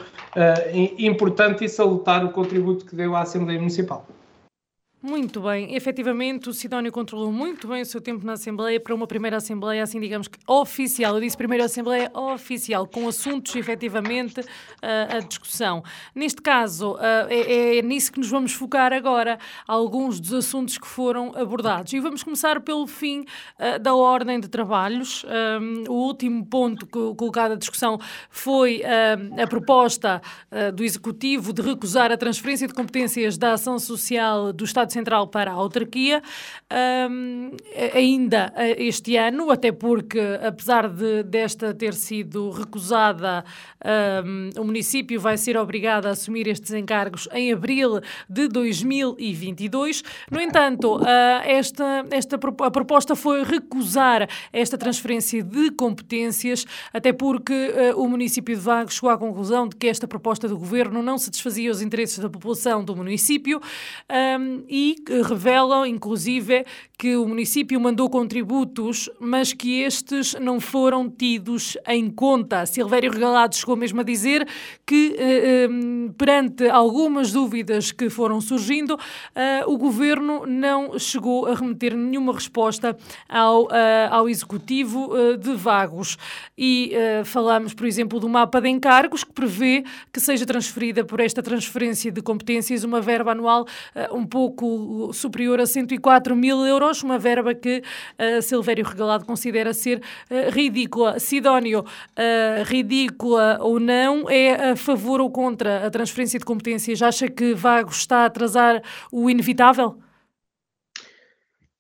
[SPEAKER 4] importante e salutar o contributo que deu à Assembleia Municipal.
[SPEAKER 1] Muito bem, efetivamente o Sidónio controlou muito bem o seu tempo na Assembleia para uma primeira Assembleia, assim digamos que oficial. Eu disse primeira Assembleia oficial, com assuntos efetivamente uh, a discussão. Neste caso, uh, é, é, nisso que nos vamos focar agora, alguns dos assuntos que foram abordados. E vamos começar pelo fim uh, da ordem de trabalhos. Um, o último ponto colocado à discussão foi a proposta do Executivo de recusar a transferência de competências da ação social do Estado Central para a autarquia, um, ainda eh, este ano, até porque, apesar de desta ter sido recusada, um, o município vai ser obrigado a assumir estes encargos em abril de 2022. No entanto, uh, esta, esta, a proposta foi recusar esta transferência de competências, até porque uh, o município de Vagos chegou à conclusão de que esta proposta do governo não satisfazia os interesses da população do município um, e e revelam, inclusive, que o município mandou contributos, mas que estes não foram tidos em conta. Silvério Regalado chegou mesmo a dizer que, eh, eh, perante algumas dúvidas que foram surgindo, eh, o governo não chegou a remeter nenhuma resposta ao, ao executivo de Vagos. E falamos, por exemplo, do mapa de encargos que prevê que seja transferida por esta transferência de competências uma verba anual um pouco superior a 104 mil euros, uma verba que uh, Silvério Regalado considera ser uh, ridícula. Sidónio, uh, ridícula ou não, é a favor ou contra a transferência de competências? Acha que Vagos está a atrasar o inevitável?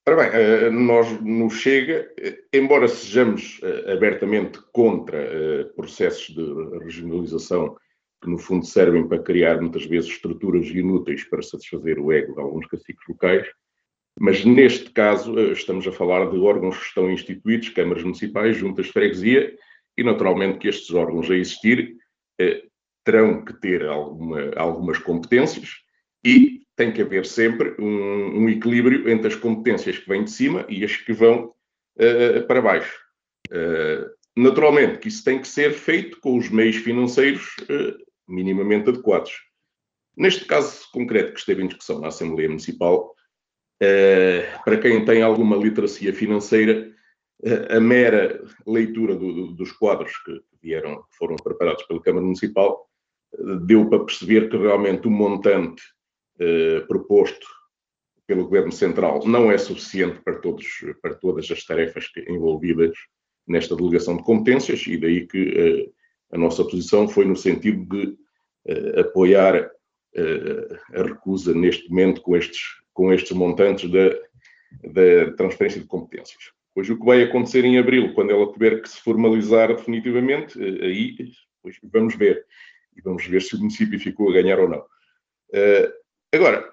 [SPEAKER 2] Ora bem, nós no Chega, embora sejamos abertamente contra processos de regionalização que no fundo servem para criar muitas vezes estruturas inúteis para satisfazer o ego de alguns caciques locais, mas neste caso eh, estamos a falar de órgãos que estão instituídos, câmaras municipais, juntas de freguesia, e naturalmente que estes órgãos a existir eh, terão que ter alguma, algumas competências e tem que haver sempre um, um, equilíbrio entre as competências que vêm de cima e as que vão uh, para baixo. Uh, naturalmente que isso tem que ser feito com os meios financeiros uh, minimamente adequados. Neste caso concreto que esteve em discussão na Assembleia Municipal, eh, para quem tem alguma literacia financeira, eh, a mera leitura do, dos quadros que vieram, que foram preparados pela Câmara Municipal, eh, deu para perceber que realmente o montante proposto pelo Governo Central não é suficiente para, todos, para todas as tarefas envolvidas nesta delegação de competências e daí que a nossa posição foi no sentido de apoiar a recusa neste momento com estes, com estes montantes da, da transferência de competências. Pois o que vai acontecer em abril, quando ela tiver que se formalizar definitivamente, eh, aí pois vamos ver. E vamos ver se o município ficou a ganhar ou não. Uh, agora,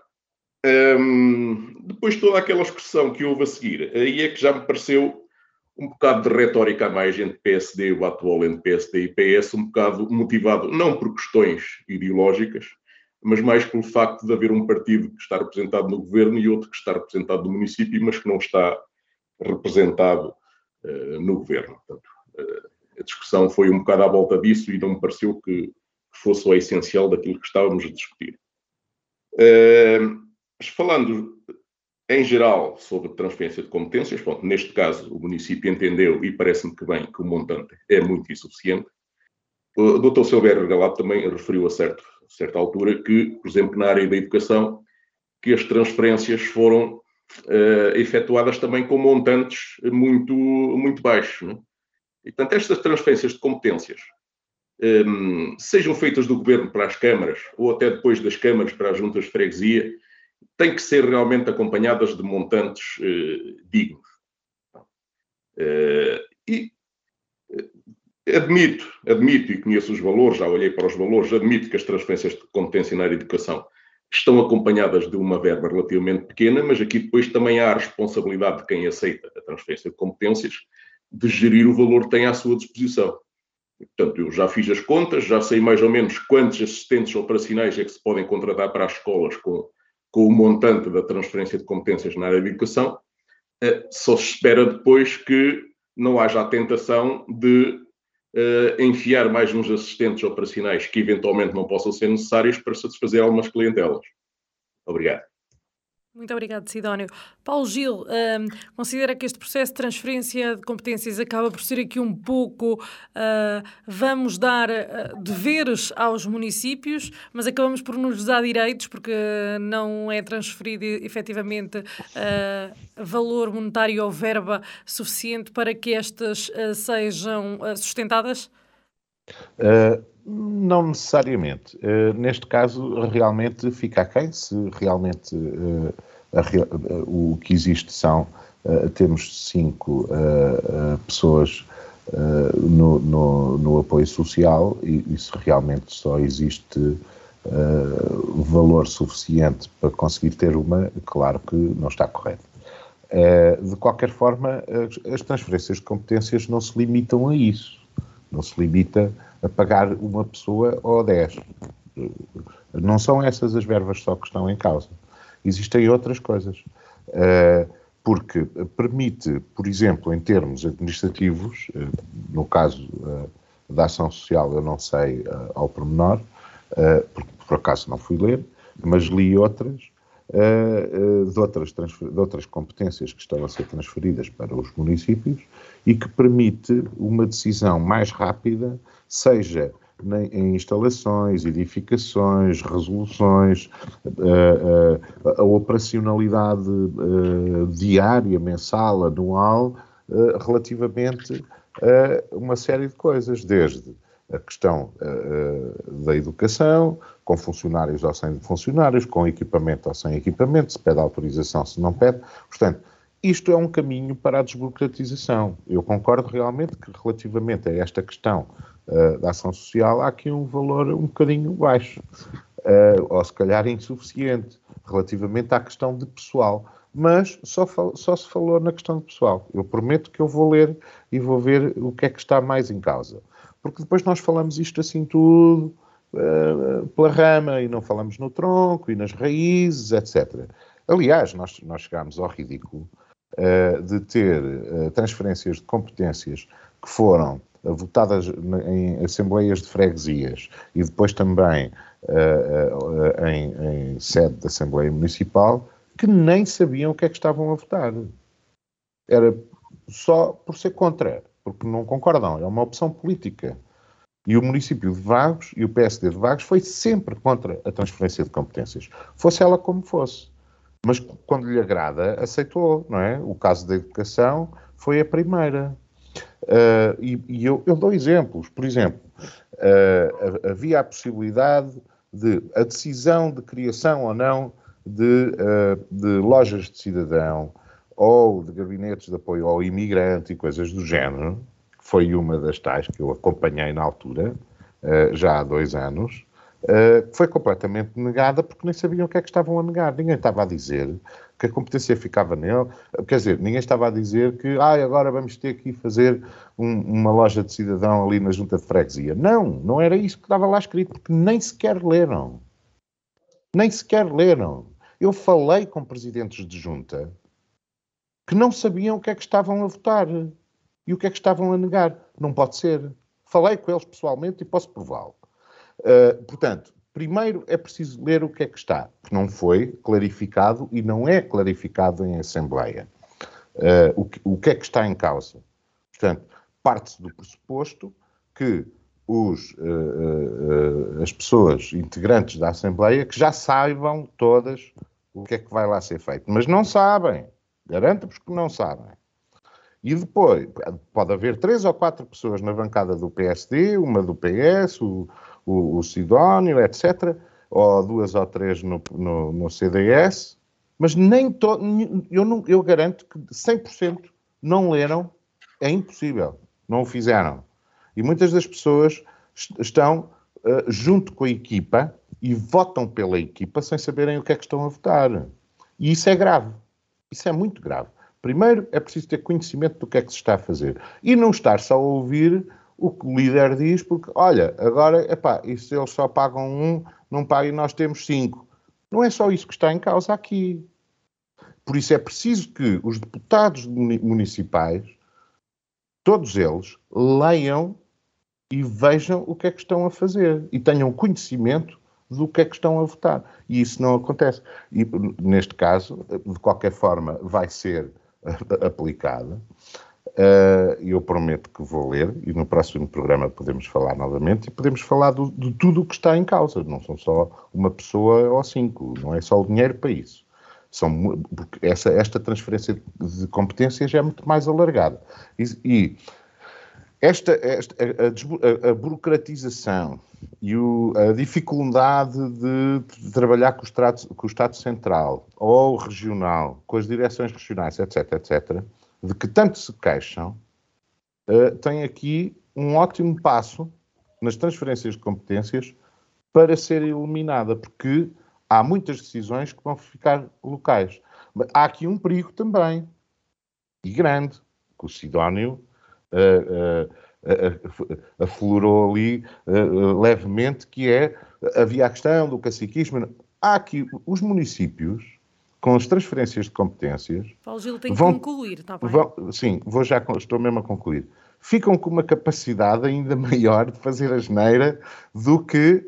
[SPEAKER 2] um, ehm, depois de toda aquela expressão que houve a seguir, aí é que já me pareceu um bocado de retórica a mais entre PSD, o atual entre PSD e PS, um bocado motivado não por questões ideológicas, mas mais pelo facto de haver um partido que está representado no governo e outro que está representado no município, mas que não está representado uh, no governo. Portanto, uh, a discussão foi um bocado à volta disso e não me pareceu que, fosse o essencial daquilo que estávamos a discutir. Uh, mas falando em geral sobre transferência de competências, bom, neste caso o município entendeu e parece-me que bem que o montante é muito insuficiente. O Dr. Silvério Galado também referiu a certo certa altura que, por exemplo, na área da educação, que as transferências foram uh, efetuadas também com montantes muito, muito baixos. Né? E, portanto, estas transferências de competências, um, ehm, sejam feitas do governo para as câmaras ou até depois das câmaras para as juntas de freguesia, têm que ser realmente acompanhadas de montantes uh, dignos. Uh, e Admito, admito e conheço os valores, já olhei para os valores, admito que as transferências de competência na área de educação estão acompanhadas de uma verba relativamente pequena, mas aqui depois também há a responsabilidade de quem aceita a transferência de competências de gerir o valor que tem à sua disposição. portanto, eu já fiz as contas, já sei mais ou menos quantos assistentes operacionais é que se podem contratar para as escolas com, com o montante da transferência de competências na área de educação. Eh, só se espera depois que não haja a tentação de uh, enfiar mais uns assistentes operacionais que eventualmente não possam ser necessários para satisfazer algumas clientelas. Obrigado.
[SPEAKER 1] Muito obrigado, Sidónio. Paulo Gil, um, considera que este processo de transferência de competências acaba por ser aqui um pouco uh, vamos dar uh, deveres aos municípios, mas acabamos por nos dar direitos porque não é transferido efetivamente uh, valor monetário ou verba suficiente para que estas sejam sustentadas?
[SPEAKER 3] Não necessariamente. neste caso, realmente fica a quem se realmente a, o que existe são, uh, temos cinco uh, pessoas no, no, no, apoio social e, e se realmente só existe valor suficiente para conseguir ter uma, claro que não está correto. de qualquer forma, as, as transferências de competências não se limitam a isso. Não se limita a pagar uma pessoa ou dez. Não são essas as verbas só que estão em causa. Existem outras coisas. Uh, porque permite, por exemplo, em termos administrativos, uh, no caso uh, da ação social, eu não sei ao pormenor, porque por acaso não fui ler, mas li outras, de outras, de outras competências que estão a ser transferidas para os municípios e que permite uma decisão mais rápida, seja em instalações, edificações, resoluções, a, a, a operacionalidade diária, mensal, anual, relativamente a uma série de coisas, desde a questão da educação, com funcionários ou sem funcionários, com equipamento ou sem equipamento, se pede autorização, se não pede. Portanto, isto é um caminho para a desburocratização. Eu concordo realmente que, relativamente a esta questão uh, da ação social, há aqui um valor um bocadinho baixo, uh, ou se calhar insuficiente, relativamente à questão de pessoal. Mas só, só se falou na questão de pessoal. Eu prometo que eu vou ler e vou ver o que é que está mais em causa. Porque depois nós falamos isto assim tudo uh, pela rama e não falamos no tronco e nas raízes, etc. Aliás, nós, nós chegámos ao ridículo de ter uh, transferências de competências que foram votadas em assembleias de freguesias e depois também em, em, sede da Assembleia Municipal, que nem sabiam o que é que estavam a votar. Era só por ser contra, porque não concordam, é uma opção política. E o município de Vagos e o PSD de Vagos foi sempre contra a transferência de competências, fosse ela como fosse. Mas quando lhe agrada, aceitou, não é? O caso da educação foi a primeira. Uh, e, e eu, eu, dou exemplos. Por exemplo, uh, havia a possibilidade de a decisão de criação ou não de, uh, de lojas de cidadão ou de gabinetes de apoio ao imigrante e coisas do género, que foi uma das tais que eu acompanhei na altura, já há dois anos, uh, foi completamente negada porque nem sabiam o que é que estavam a negar. Ninguém estava a dizer que a competência ficava nele. Quer dizer, ninguém estava a dizer que ah, agora vamos ter que fazer um, uma loja de cidadão ali na junta de freguesia. Não, não era isso que estava lá escrito, porque nem sequer leram. Nem sequer leram. Eu falei com presidentes de junta que não sabiam o que é que estavam a votar e o que é que estavam a negar. Não pode ser. Falei com eles pessoalmente e posso prová-lo. Uh, portanto, primeiro é preciso ler o que é que está, que não foi clarificado e não é clarificado em Assembleia. Uh, o, que, o, que, é que está em causa? Portanto, parte-se do pressuposto que os, uh, as pessoas integrantes da Assembleia que já saibam todas o que é que vai lá ser feito, mas não sabem. Garanto-vos que não sabem. E depois, pode haver três ou quatro pessoas na bancada do PSD, uma do PS, o, o, o Sidónio, etc., ou duas ou três no, no, no CDS, mas nem to, eu, eu garanto que 100% não leram, é impossível, não o fizeram. E muitas das pessoas estão uh, junto com a equipa e votam pela equipa sem saberem o que é que estão a votar. E isso é grave. Isso é muito grave. Primeiro, é preciso ter conhecimento do que é que se está a fazer. E não estar só a ouvir o que o líder diz, porque, olha, agora, epá, e se eles só pagam um, não e nós temos cinco. Não é só isso que está em causa aqui. Por isso é preciso que os deputados municipais, todos eles, leiam e vejam o que é que estão a fazer e tenham conhecimento do que é que estão a votar. E isso não acontece. E, neste caso, de qualquer forma, vai ser aplicada. Uh, eu prometo que vou ler e no próximo programa podemos falar novamente e podemos falar do, de tudo o que está em causa. Não são só uma pessoa ou cinco, não é só o dinheiro para isso. São, porque essa, esta transferência de competências é muito mais alargada. E, e esta, esta a, a, a, burocratização e o, a dificuldade de, de trabalhar com o, Estado, com o Estado Central ou regional, com as direções regionais, etc., etc., de que tanto se queixam, uh, tem aqui um ótimo passo nas transferências de competências para ser eliminada, porque há muitas decisões que vão ficar locais. Há aqui um perigo também, e grande, que o Sidónio uh, uh, aflorou ali levemente, que é, havia a questão do caciquismo. Há aqui os municípios com as transferências de competências.
[SPEAKER 1] Paulo Gil tem vão, que concluir, está bem?
[SPEAKER 3] Vão, sim, vou já, estou mesmo a concluir. Ficam com uma capacidade ainda maior de fazer a geneira do que.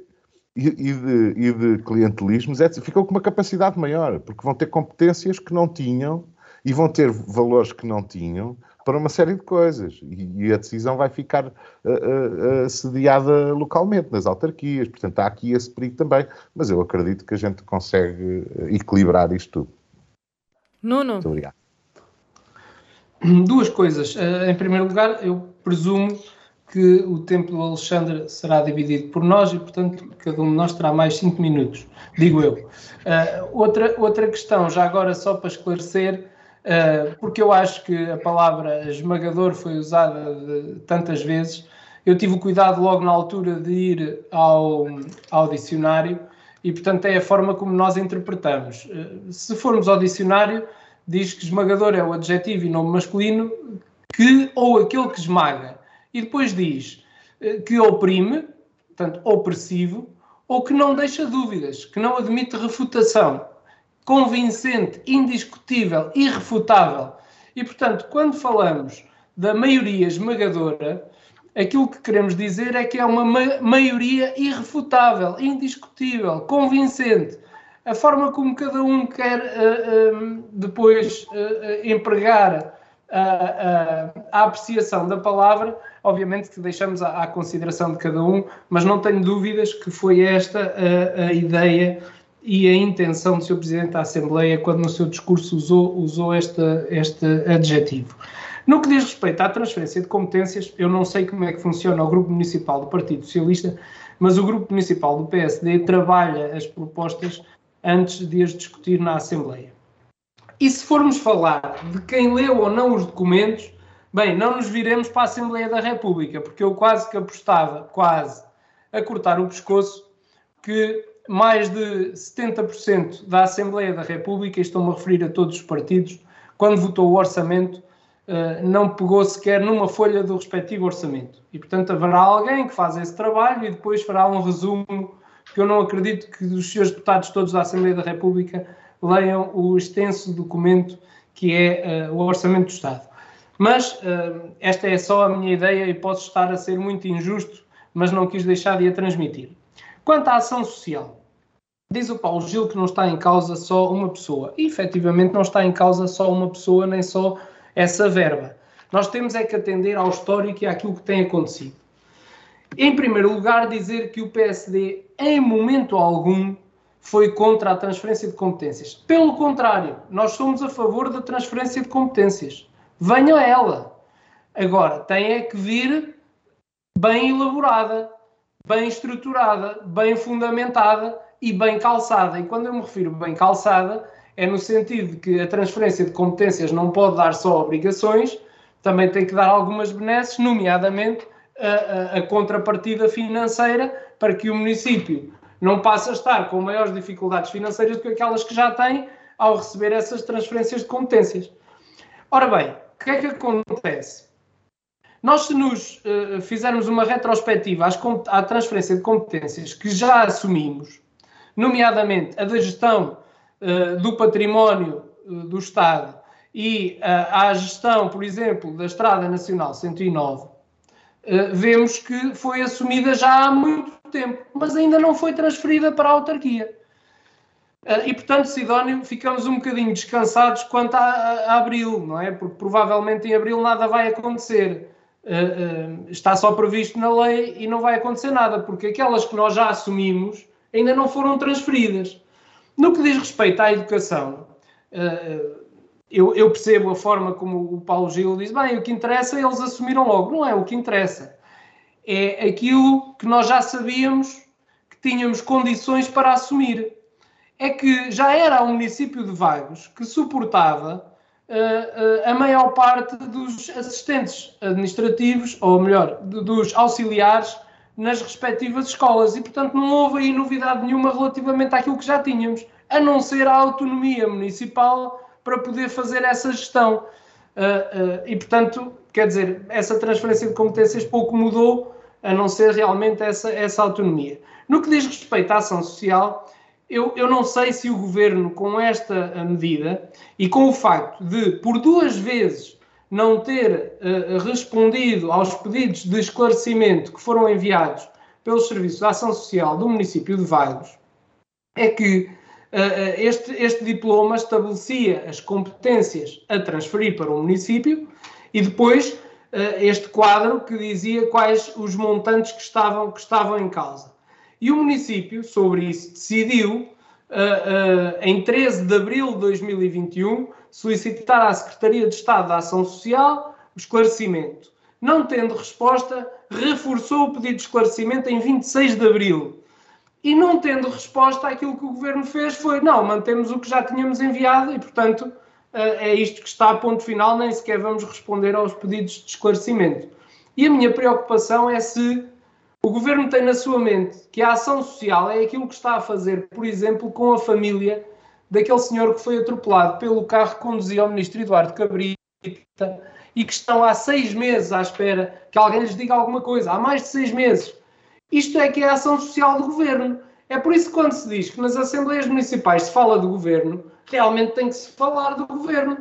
[SPEAKER 3] E, e, de, e de clientelismos, etc. ficam com uma capacidade maior, porque vão ter competências que não tinham e vão ter valores que não tinham para uma série de coisas. E, e a decisão vai ficar uh, uh, sediada localmente, nas autarquias. Portanto, há aqui esse perigo também. Mas eu acredito que a gente consegue equilibrar isto tudo.
[SPEAKER 1] Nuno.
[SPEAKER 3] Muito obrigado.
[SPEAKER 4] Duas coisas. Em primeiro lugar, eu presumo que o tempo do Alexandre será dividido por nós e, portanto, cada um de nós terá mais cinco minutos, digo eu. Uh, outra, outra questão, já agora só para esclarecer, uh, porque eu acho que a palavra esmagador foi usada de, tantas vezes, eu tive o cuidado logo na altura de ir ao, ao dicionário e, portanto, é a forma como nós interpretamos. Uh, se formos ao dicionário, diz que esmagador é o adjetivo e nome masculino que ou aquele que esmaga. E depois diz eh, que oprime, portanto, opressivo, ou que não deixa dúvidas, que não admite refutação, convincente, indiscutível, irrefutável. E, portanto, quando falamos da maioria esmagadora, aquilo que queremos dizer é que é uma ma maioria irrefutável, indiscutível, convincente. A forma como cada um quer uh, uh, depois uh, empregar a, a, apreciação da palavra, obviamente que deixamos à, à, consideração de cada um, mas não tenho dúvidas que foi esta a, ideia e a intenção do Sr. Presidente da Assembleia quando no seu discurso usou, usou este, adjetivo. No que diz respeito à transferência de competências, eu não sei como é que funciona o Grupo Municipal do Partido Socialista, mas o Grupo Municipal do PSD trabalha as propostas antes de as discutir na Assembleia. E se formos falar de quem leu ou não os documentos, bem, não nos viremos para a Assembleia da República, porque eu quase que apostava, quase, a cortar o pescoço, que mais de 70% da Assembleia da República, e estou-me a referir a todos os partidos, quando votou o orçamento, eh, não pegou sequer numa folha do respectivo orçamento. E, portanto, haverá alguém que faz esse trabalho e depois fará um resumo, que eu não acredito que os senhores deputados todos da Assembleia da República leiam o extenso documento que é uh, o Orçamento do Estado. Mas uh, esta é só a minha ideia e posso estar a ser muito injusto, mas não quis deixar de a transmitir. Quanto à ação social, diz o Paulo Gil que não está em causa só uma pessoa. E efetivamente não está em causa só uma pessoa, nem só essa verba. Nós temos é que atender ao histórico e àquilo que tem acontecido. Em primeiro lugar, dizer que o PSD, em momento algum, foi contra a transferência de competências. Pelo contrário, nós somos a favor da transferência de competências. Venha ela. Agora, tem é que vir bem elaborada, bem estruturada, bem fundamentada e bem calçada. E quando eu me refiro bem calçada, é no sentido de que a transferência de competências não pode dar só obrigações, também tem que dar algumas benesses, nomeadamente a, a, a contrapartida financeira, para que o município não passa a estar com maiores dificuldades financeiras do que aquelas que já tem ao receber essas transferências de competências. Ora bem, o que é que acontece? Nós, se nos uh, fizermos uma retrospectiva às, à transferência de competências que já assumimos, nomeadamente a da gestão uh, do património uh, do Estado e à gestão, por exemplo, da Estrada Nacional 109, vemos que foi assumida já há muito tempo, mas ainda não foi transferida para a autarquia. Uh, e, portanto, Sidónio, ficamos um bocadinho descansados quanto a, a, a, abril, não é? Porque provavelmente em abril nada vai acontecer. Uh, uh, está só previsto na lei e não vai acontecer nada, porque aquelas que nós já assumimos ainda não foram transferidas. No que diz respeito à educação, eu, eu, percebo a forma como o Paulo Gil diz: bem, o que interessa eles assumiram logo. Não é o que interessa é aquilo que nós já sabíamos que tínhamos condições para assumir. É que já era o município de Vagos que suportava uh, a maior parte dos assistentes administrativos, ou melhor, dos auxiliares nas respectivas escolas. E, portanto, não houve aí novidade nenhuma relativamente àquilo que já tínhamos, a não ser a autonomia municipal para poder fazer essa gestão. Uh, e, portanto, quer dizer, essa transferência de competências pouco mudou, a não ser realmente essa, essa autonomia. No que diz respeito à ação social, eu, eu não sei se o governo, com esta medida e com o facto de, por duas vezes, não ter uh, respondido aos pedidos de esclarecimento que foram enviados pelos serviços de ação social do município de Vagos, é que uh, este, este diploma estabelecia as competências a transferir para o município e depois uh, este quadro que dizia quais os montantes que estavam, que estavam em causa. E o município, sobre isso, decidiu, uh, em 13 de abril de 2021, solicitar à Secretaria de Estado da Ação Social esclarecimento. Não tendo resposta, reforçou o pedido de esclarecimento em 26 de abril. E não tendo resposta, aquilo que o governo fez foi: não, mantemos o que já tínhamos enviado e, portanto, é isto que está a ponto final, nem sequer vamos responder aos pedidos de esclarecimento. E a minha preocupação é se o governo tem na sua mente que a ação social é aquilo que está a fazer, por exemplo, com a família daquele senhor que foi atropelado pelo carro que conduzia ao ministro Eduardo Cabrita e que estão há seis meses à espera que alguém lhes diga alguma coisa, há mais de seis meses. Isto é que é a ação social do governo. É por isso que quando se diz que nas Assembleias Municipais se fala do governo, realmente tem que se falar do governo.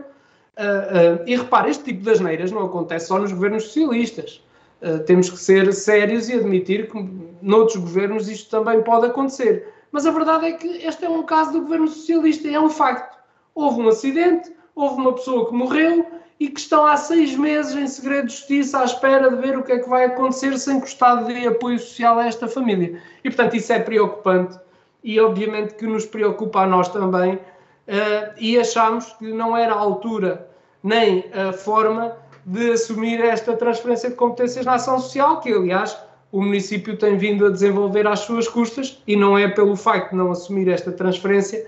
[SPEAKER 4] Uh, uh, e repare, este tipo de asneiras não acontece só nos governos socialistas. Uh, temos que ser sérios e admitir que noutros governos isto também pode acontecer. Mas a verdade é que este é um caso do governo socialista, é um facto. Houve um acidente, houve uma pessoa que morreu e que estão há seis meses em segredo de justiça à espera de ver o que é que vai acontecer sem custar de apoio social a esta família. E, portanto, isso é preocupante e, obviamente, que nos preocupa a nós também uh, e achamos que não era a altura nem a forma de assumir esta transferência de competências na ação social, que, aliás, o município tem vindo a desenvolver às suas custas e não é pelo facto de não assumir esta transferência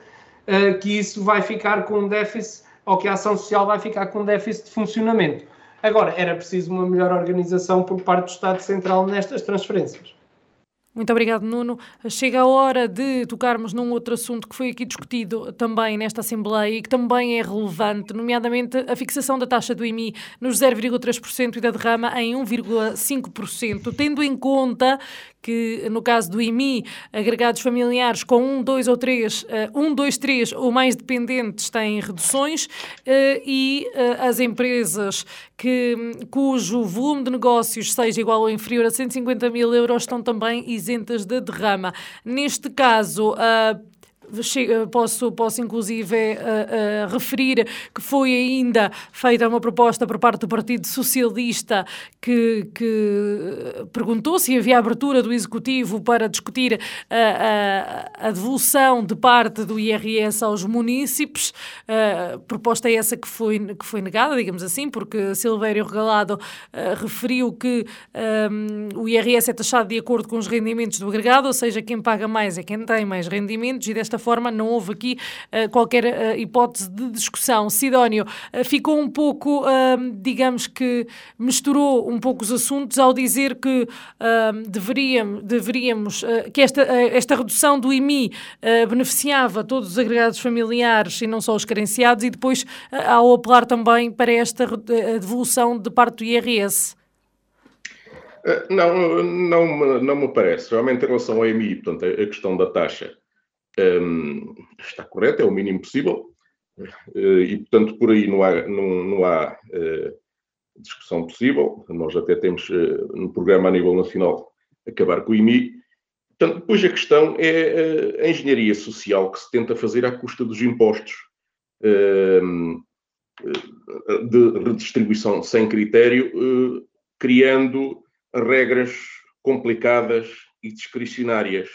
[SPEAKER 4] uh, que isso vai ficar com um déficit ou que a ação social vai ficar com déficit de funcionamento. Agora, era preciso uma melhor organização por parte do Estado Central nestas transferências.
[SPEAKER 1] Muito obrigado, Nuno. Chega a hora de tocarmos num outro assunto que foi aqui discutido também nesta Assembleia e que também é relevante, nomeadamente a fixação da taxa do IMI nos 0,3% e da derrama em 1,5%, tendo em conta que no caso do IMI, agregados familiares com um, dois ou três, uh, um, dois, três ou mais dependentes têm reduções uh, e uh, as empresas que, cujo volume de negócios seja igual ou inferior a 150 mil euros estão também isentas de derrama. Neste caso, posso, posso inclusive uh, uh, referir que foi ainda feita uma proposta por parte do Partido Socialista que, que perguntou se havia abertura do Executivo para discutir a, a, a devolução de parte do IRS aos munícipes. Uh, proposta essa que foi, que foi negada, digamos assim, porque Silvério Regalado referiu que um, o IRS é taxado de acordo com os rendimentos do agregado, ou seja, quem paga mais é quem tem mais rendimentos e desta forma não houve aqui uh, qualquer uh, hipótese de discussão. Sidónio uh, ficou um pouco, digamos que misturou um pouco os assuntos ao dizer que deveríamos, deveríamos que esta, esta redução do IMI beneficiava todos os agregados familiares e não só os carenciados e depois ao apelar também para esta devolução de parte do IRS.
[SPEAKER 2] Não, não, não me parece. Realmente, em relação ao IMI, portanto, a questão da taxa um, está correto, é o mínimo possível, uh, e portanto por aí não há, não, não há uh, discussão possível. Nós até temos uh, no programa a nível nacional acabar com o IMI. Portanto, depois a questão é a engenharia social que se tenta fazer à custa dos impostos de redistribuição sem critério, criando regras complicadas e discricionárias.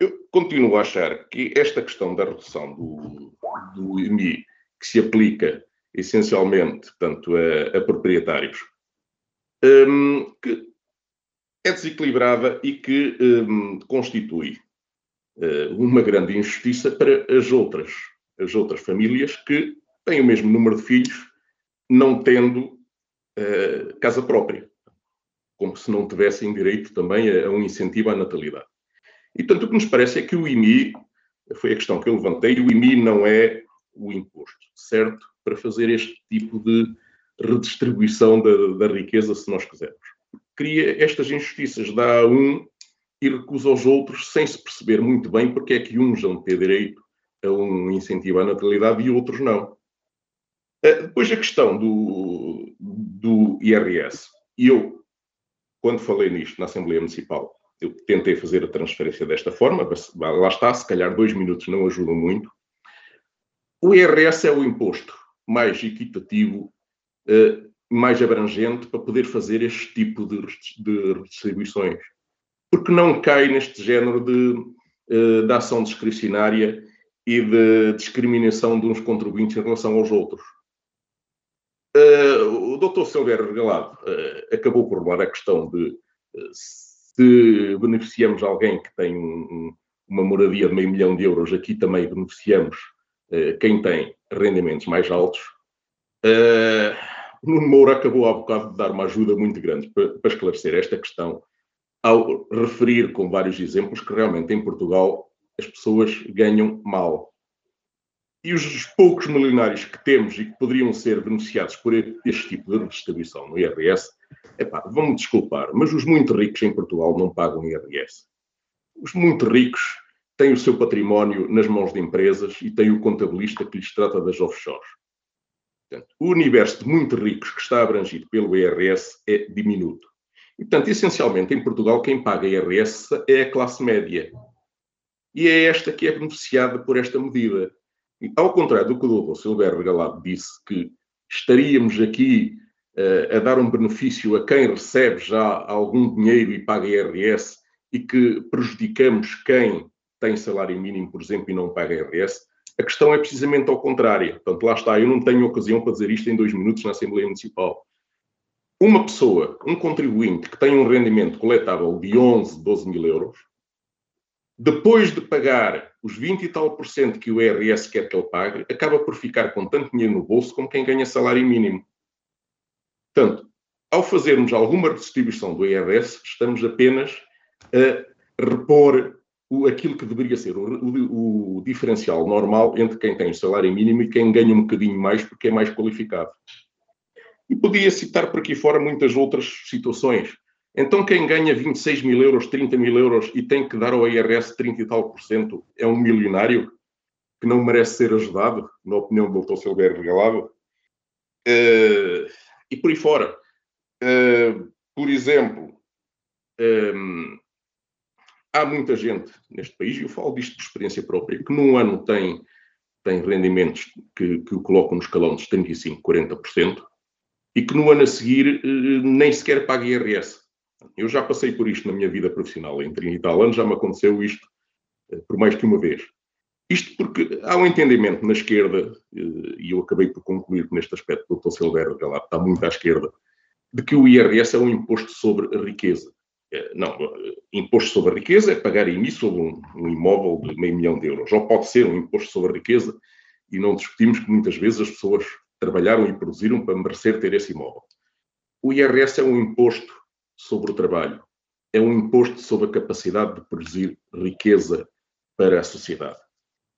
[SPEAKER 2] Eu continuo a achar que esta questão da redução do, do IMI, que se aplica essencialmente tanto a, a proprietários, um, que é desequilibrada e que um, constitui uh, uma grande injustiça para as outras, as outras famílias que têm o mesmo número de filhos, não tendo uh, casa própria, como se não tivessem direito também a, a um incentivo à natalidade. E, portanto, o que nos parece é que o IMI, foi a questão que eu levantei, o IMI não é o imposto, certo? Para fazer este tipo de redistribuição da, da riqueza, se nós quisermos. Cria estas injustiças, dá a um e recusa aos outros, sem se perceber muito bem porque é que uns vão ter direito a um incentivo à natalidade e outros não. Uh, depois a questão do, do IRS. Eu, quando falei nisto na Assembleia Municipal, eu tentei fazer a transferência desta forma, lá está, se calhar dois minutos não ajudam muito. O IRS é o imposto mais equitativo, eh, mais abrangente para poder fazer este tipo de, redistribuições. Porque não cai neste género de, eh, de ação discricionária e de discriminação de uns contribuintes em relação aos outros. Uh, o Dr. Silveira Regalado acabou por levar a questão de se beneficiamos alguém que tem um, uma moradia de meio milhão de euros, aqui também beneficiamos uh, quem tem rendimentos mais altos. Uh, Nuno Moura acabou há bocado de dar uma ajuda muito grande para, para esclarecer esta questão, ao referir com vários exemplos que realmente em Portugal as pessoas ganham mal. E os poucos milionários que temos e que poderiam ser beneficiados por este tipo de redistribuição no IRS Epá, vão-me desculpar, mas os muito ricos em Portugal não pagam IRS. Os muito ricos têm o seu património nas mãos de empresas e têm o contabilista que lhes trata das offshores. Portanto, o universo de muito ricos que está abrangido pelo IRS é diminuto. E, portanto, essencialmente, em Portugal, quem paga IRS é a classe média. E é esta que é beneficiada por esta medida. E, ao contrário do que o Dr. Silvério Regalado disse, que estaríamos aqui a dar um benefício a quem recebe já algum dinheiro e paga IRS e que prejudicamos quem tem salário mínimo, por exemplo, e não paga IRS. A questão é precisamente ao contrário. Portanto, lá está, eu não tenho ocasião para dizer isto em dois minutos na Assembleia Municipal. Uma pessoa, um contribuinte que tem um rendimento coletável de 11, 12 mil euros, depois de pagar os 20 e tal por cento que o IRS quer que ele pague, acaba por ficar com tanto dinheiro no bolso como quem ganha salário mínimo. Portanto, ao fazermos alguma redistribuição do IRS, estamos apenas a repor o, aquilo que deveria ser o, o, o, diferencial normal entre quem tem o salário mínimo e quem ganha um bocadinho mais porque é mais qualificado. E podia citar por aqui fora muitas outras situações. Então, quem ganha 26 mil euros, 30 mil euros e tem que dar ao IRS 30 e tal por cento é um milionário que não merece ser ajudado, na opinião do Dr. Silveira Regalado. Uh, e por aí fora. Uh, por exemplo, um, há muita gente neste país, e eu falo disto de experiência própria, que num ano tem, tem rendimentos que, que o colocam no escalão dos 35%, 40%, e que no ano a seguir eh, nem sequer paga IRS. Eu já passei por isto na minha vida profissional, em 30 tal anos já me aconteceu isto eh, por mais que uma vez. Isto porque há um entendimento na esquerda, eh, e eu acabei por concluir neste aspecto o Dr. Silveira Galato está muito à esquerda, de que o IRS é um imposto sobre a riqueza. Não, imposto sobre a riqueza é pagar IMI sobre um, um imóvel de meio milhão de euros. Ou pode ser um imposto sobre a riqueza, e não discutimos que muitas vezes as pessoas trabalharam e produziram para merecer ter esse imóvel. O IRS é um imposto sobre o trabalho, é um imposto sobre a capacidade de produzir riqueza para a sociedade.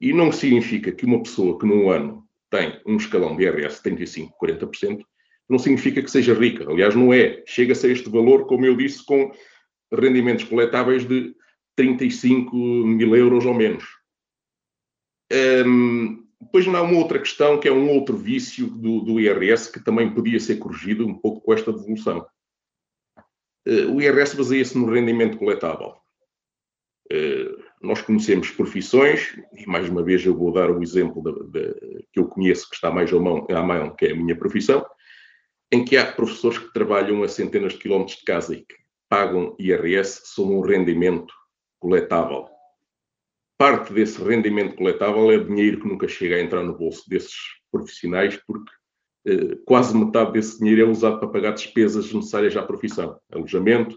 [SPEAKER 2] E não significa que uma pessoa que num ano tem um escalão de IRS de 35%, 40%, não significa que seja rica. Aliás, não é. Chega-se a este valor, como eu disse, com rendimentos coletáveis de 35 mil euros ou menos. Um, depois há uma outra questão, que é um outro vício do, do IRS, que também podia ser corrigido um pouco com esta devolução. Uh, o IRS baseia-se no rendimento coletável. Uh, nós conhecemos profissões, e mais uma vez eu vou dar o exemplo de, de, que eu conheço, que está mais à mão, à mão, que é a minha profissão, em que há professores que trabalham a centenas de quilómetros de casa e que pagam IRS sob um rendimento coletável parte desse rendimento coletável é dinheiro que nunca chega a entrar no bolso desses profissionais, porque eh, quase metade desse dinheiro é usado para pagar despesas necessárias à profissão, alojamento,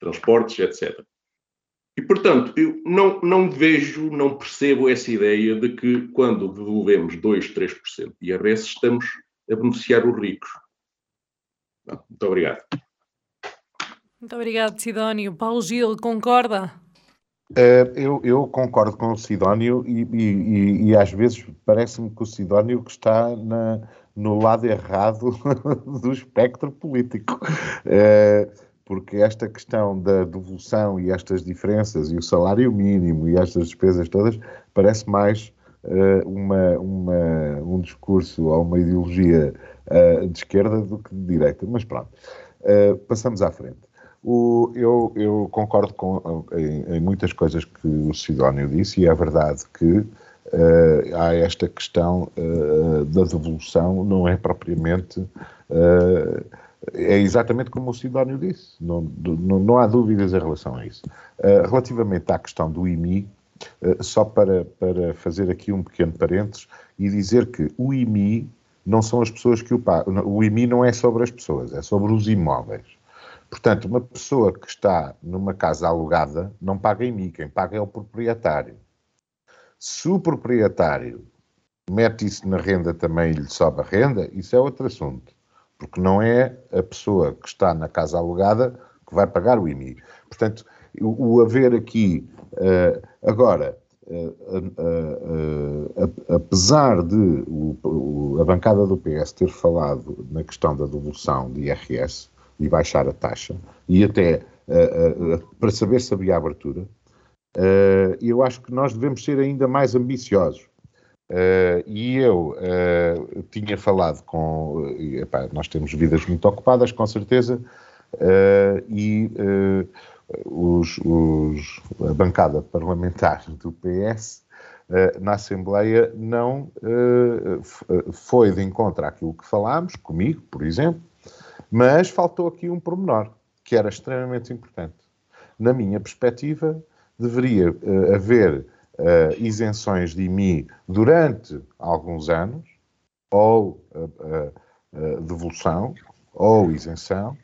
[SPEAKER 2] transportes, etc. E, portanto, eu não, não vejo, não percebo essa ideia de que quando devolvemos 2, 3% de IRS estamos a beneficiar os ricos. Muito obrigado.
[SPEAKER 1] Muito obrigado, Sidónio. Paulo Gil, concorda?
[SPEAKER 3] Uh, eu, eu, concordo com o Sidónio e, e, e às vezes parece-me que o Sidónio que está na, no lado errado do espectro político. Uh, porque esta questão da devolução e estas diferenças e o salário mínimo e estas despesas todas parece mais uh, uma, uma, um discurso ou uma ideologia de esquerda do que de direita. Mas pronto, passamos à frente. O, eu, eu, concordo com, em, em, muitas coisas que o Sidónio disse, e é verdade que uh, há esta questão uh, da devolução, não é propriamente. Uh, é exatamente como o Sidónio disse, não, não, não, há dúvidas em relação a isso. relativamente à questão do IMI, só para, para fazer aqui um pequeno parênteses e dizer que o IMI não são as pessoas que o pagam. O IMI não é sobre as pessoas, é sobre os imóveis. Portanto, uma pessoa que está numa casa alugada não paga mim, quem paga é o proprietário. Se o proprietário mete isso na renda também lhe sobe a renda, isso é outro assunto. Porque não é a pessoa que está na casa alugada que vai pagar o IMI. Portanto, o, o haver aqui. Uh, agora, uh, uh, apesar de o, a bancada do PS ter falado na questão da devolução de IRS, e baixar a taxa, e até uh, para saber se havia abertura, eu acho que nós devemos ser ainda mais ambiciosos. E eu tinha falado com. Epá, nós temos vidas muito ocupadas, com certeza, e os, os, a bancada parlamentar do PS na Assembleia não foi de encontro àquilo que falámos, comigo, por exemplo, mas faltou aqui um pormenor, que era extremamente importante. Na minha perspectiva, deveria haver isenções de IMI durante alguns anos, ou devolução, ou isenção,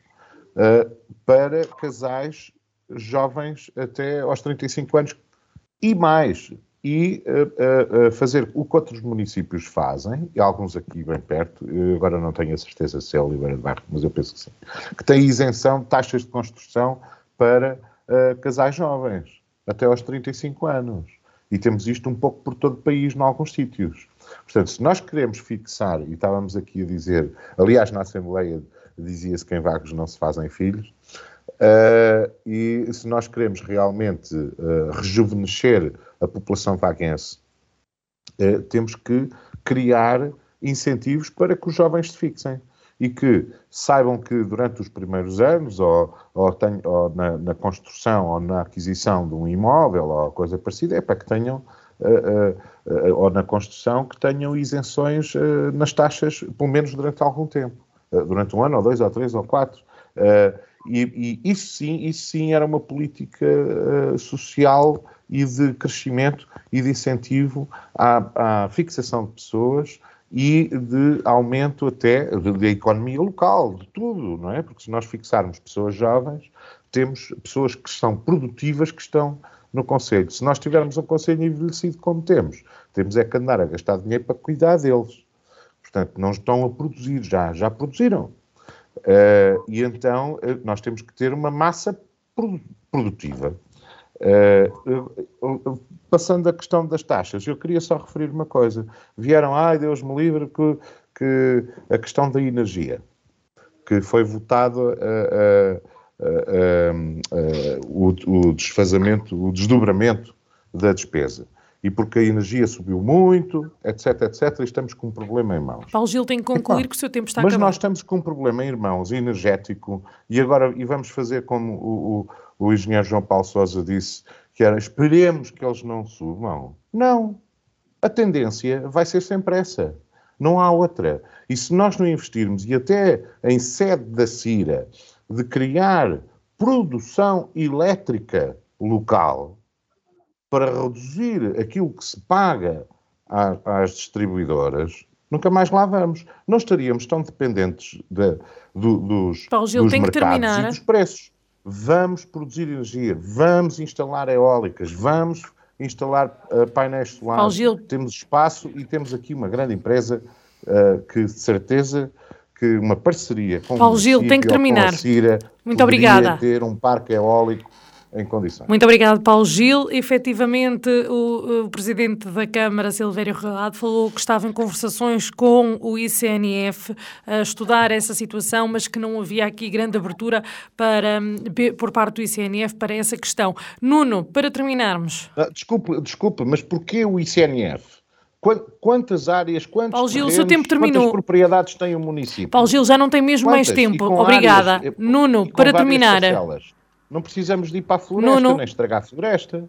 [SPEAKER 3] para casais jovens até aos 35 anos e mais. E uh, uh, fazer o que outros municípios fazem, e alguns aqui bem perto, agora não tenho a certeza se é Oliveira de Barro, mas eu penso que sim, que tem isenção de taxas de construção para uh, casais jovens, até aos 35 anos. E temos isto um pouco por todo o país, em alguns sítios. Portanto, se nós queremos fixar, e estávamos aqui a dizer, aliás, na Assembleia dizia-se que em vagos não se fazem filhos, Uh, e se nós queremos realmente uh, rejuvenescer a população vaguense, uh, temos que criar incentivos para que os jovens se fixem e que saibam que durante os primeiros anos, ou, ou, tenho, ou na, na, construção ou na aquisição de um imóvel ou coisa parecida, é para que tenham, ou na construção, que tenham isenções nas taxas, pelo menos durante algum tempo, durante um ano, ou dois, ou três, ou quatro. Uh, e, e, isso sim, isso sim era uma política uh, social e de crescimento e de incentivo à, à, fixação de pessoas e de aumento até da economia local, de tudo, não é? Porque se nós fixarmos pessoas jovens, temos pessoas que são produtivas que estão no Conselho. Se nós tivermos um Conselho envelhecido como temos, temos é que andar a gastar dinheiro para cuidar deles. Portanto, não estão a produzir já, já produziram. Uh, e então uh, nós temos que ter uma massa produtiva. Uh, passando a questão das taxas, eu queria só referir uma coisa. Vieram, ai Deus me livre, que, que a questão da energia, que foi votado o, o desfazamento, o desdobramento da despesa e porque a energia subiu muito, etc, etc, e estamos com um problema em mãos.
[SPEAKER 1] Paulo Gil tem que concluir Epá, que o seu tempo está
[SPEAKER 3] Mas
[SPEAKER 1] acabado.
[SPEAKER 3] nós estamos com um problema em mãos, energético, e agora e vamos fazer como o, o, o engenheiro João Paulo Sousa disse, que era esperemos que eles não subam. Não. A tendência vai ser sempre essa. Não há outra. E se nós não investirmos, e até em sede da CIRA, de criar produção elétrica local, para reduzir aquilo que se paga às distribuidoras, nunca mais lá vamos. Não estaríamos tão dependentes de, do, dos, Paulo Gil, dos mercados e dos preços. Vamos produzir energia, vamos instalar eólicas, vamos instalar uh, painéis solares. Gil... Temos espaço e temos aqui uma grande empresa uh, que, de certeza, que uma parceria com
[SPEAKER 1] Paulo Gil, tem que terminar.
[SPEAKER 3] Cira, Muito obrigada. ter um parque eólico em condições.
[SPEAKER 1] Muito obrigado, Paulo Gil. Efetivamente, o, o Presidente da Câmara, Silvério Relado, falou que estava em conversações com o ICNF a estudar essa situação, mas que não havia aqui grande abertura para, por parte do ICNF para essa questão. Nuno, para terminarmos.
[SPEAKER 3] Ah, desculpe, desculpe, mas porquê o ICNF? Quantas áreas, quantos Paulo Gil, terrenos, seu tempo terminou. quantas propriedades tem o município?
[SPEAKER 1] Paulo Gil, já não tem mesmo quantas? mais tempo. Obrigada. Áreas, Nuno, para terminar. Parcelas.
[SPEAKER 3] Não precisamos de ir para a floresta, não, não. nem estragar a floresta.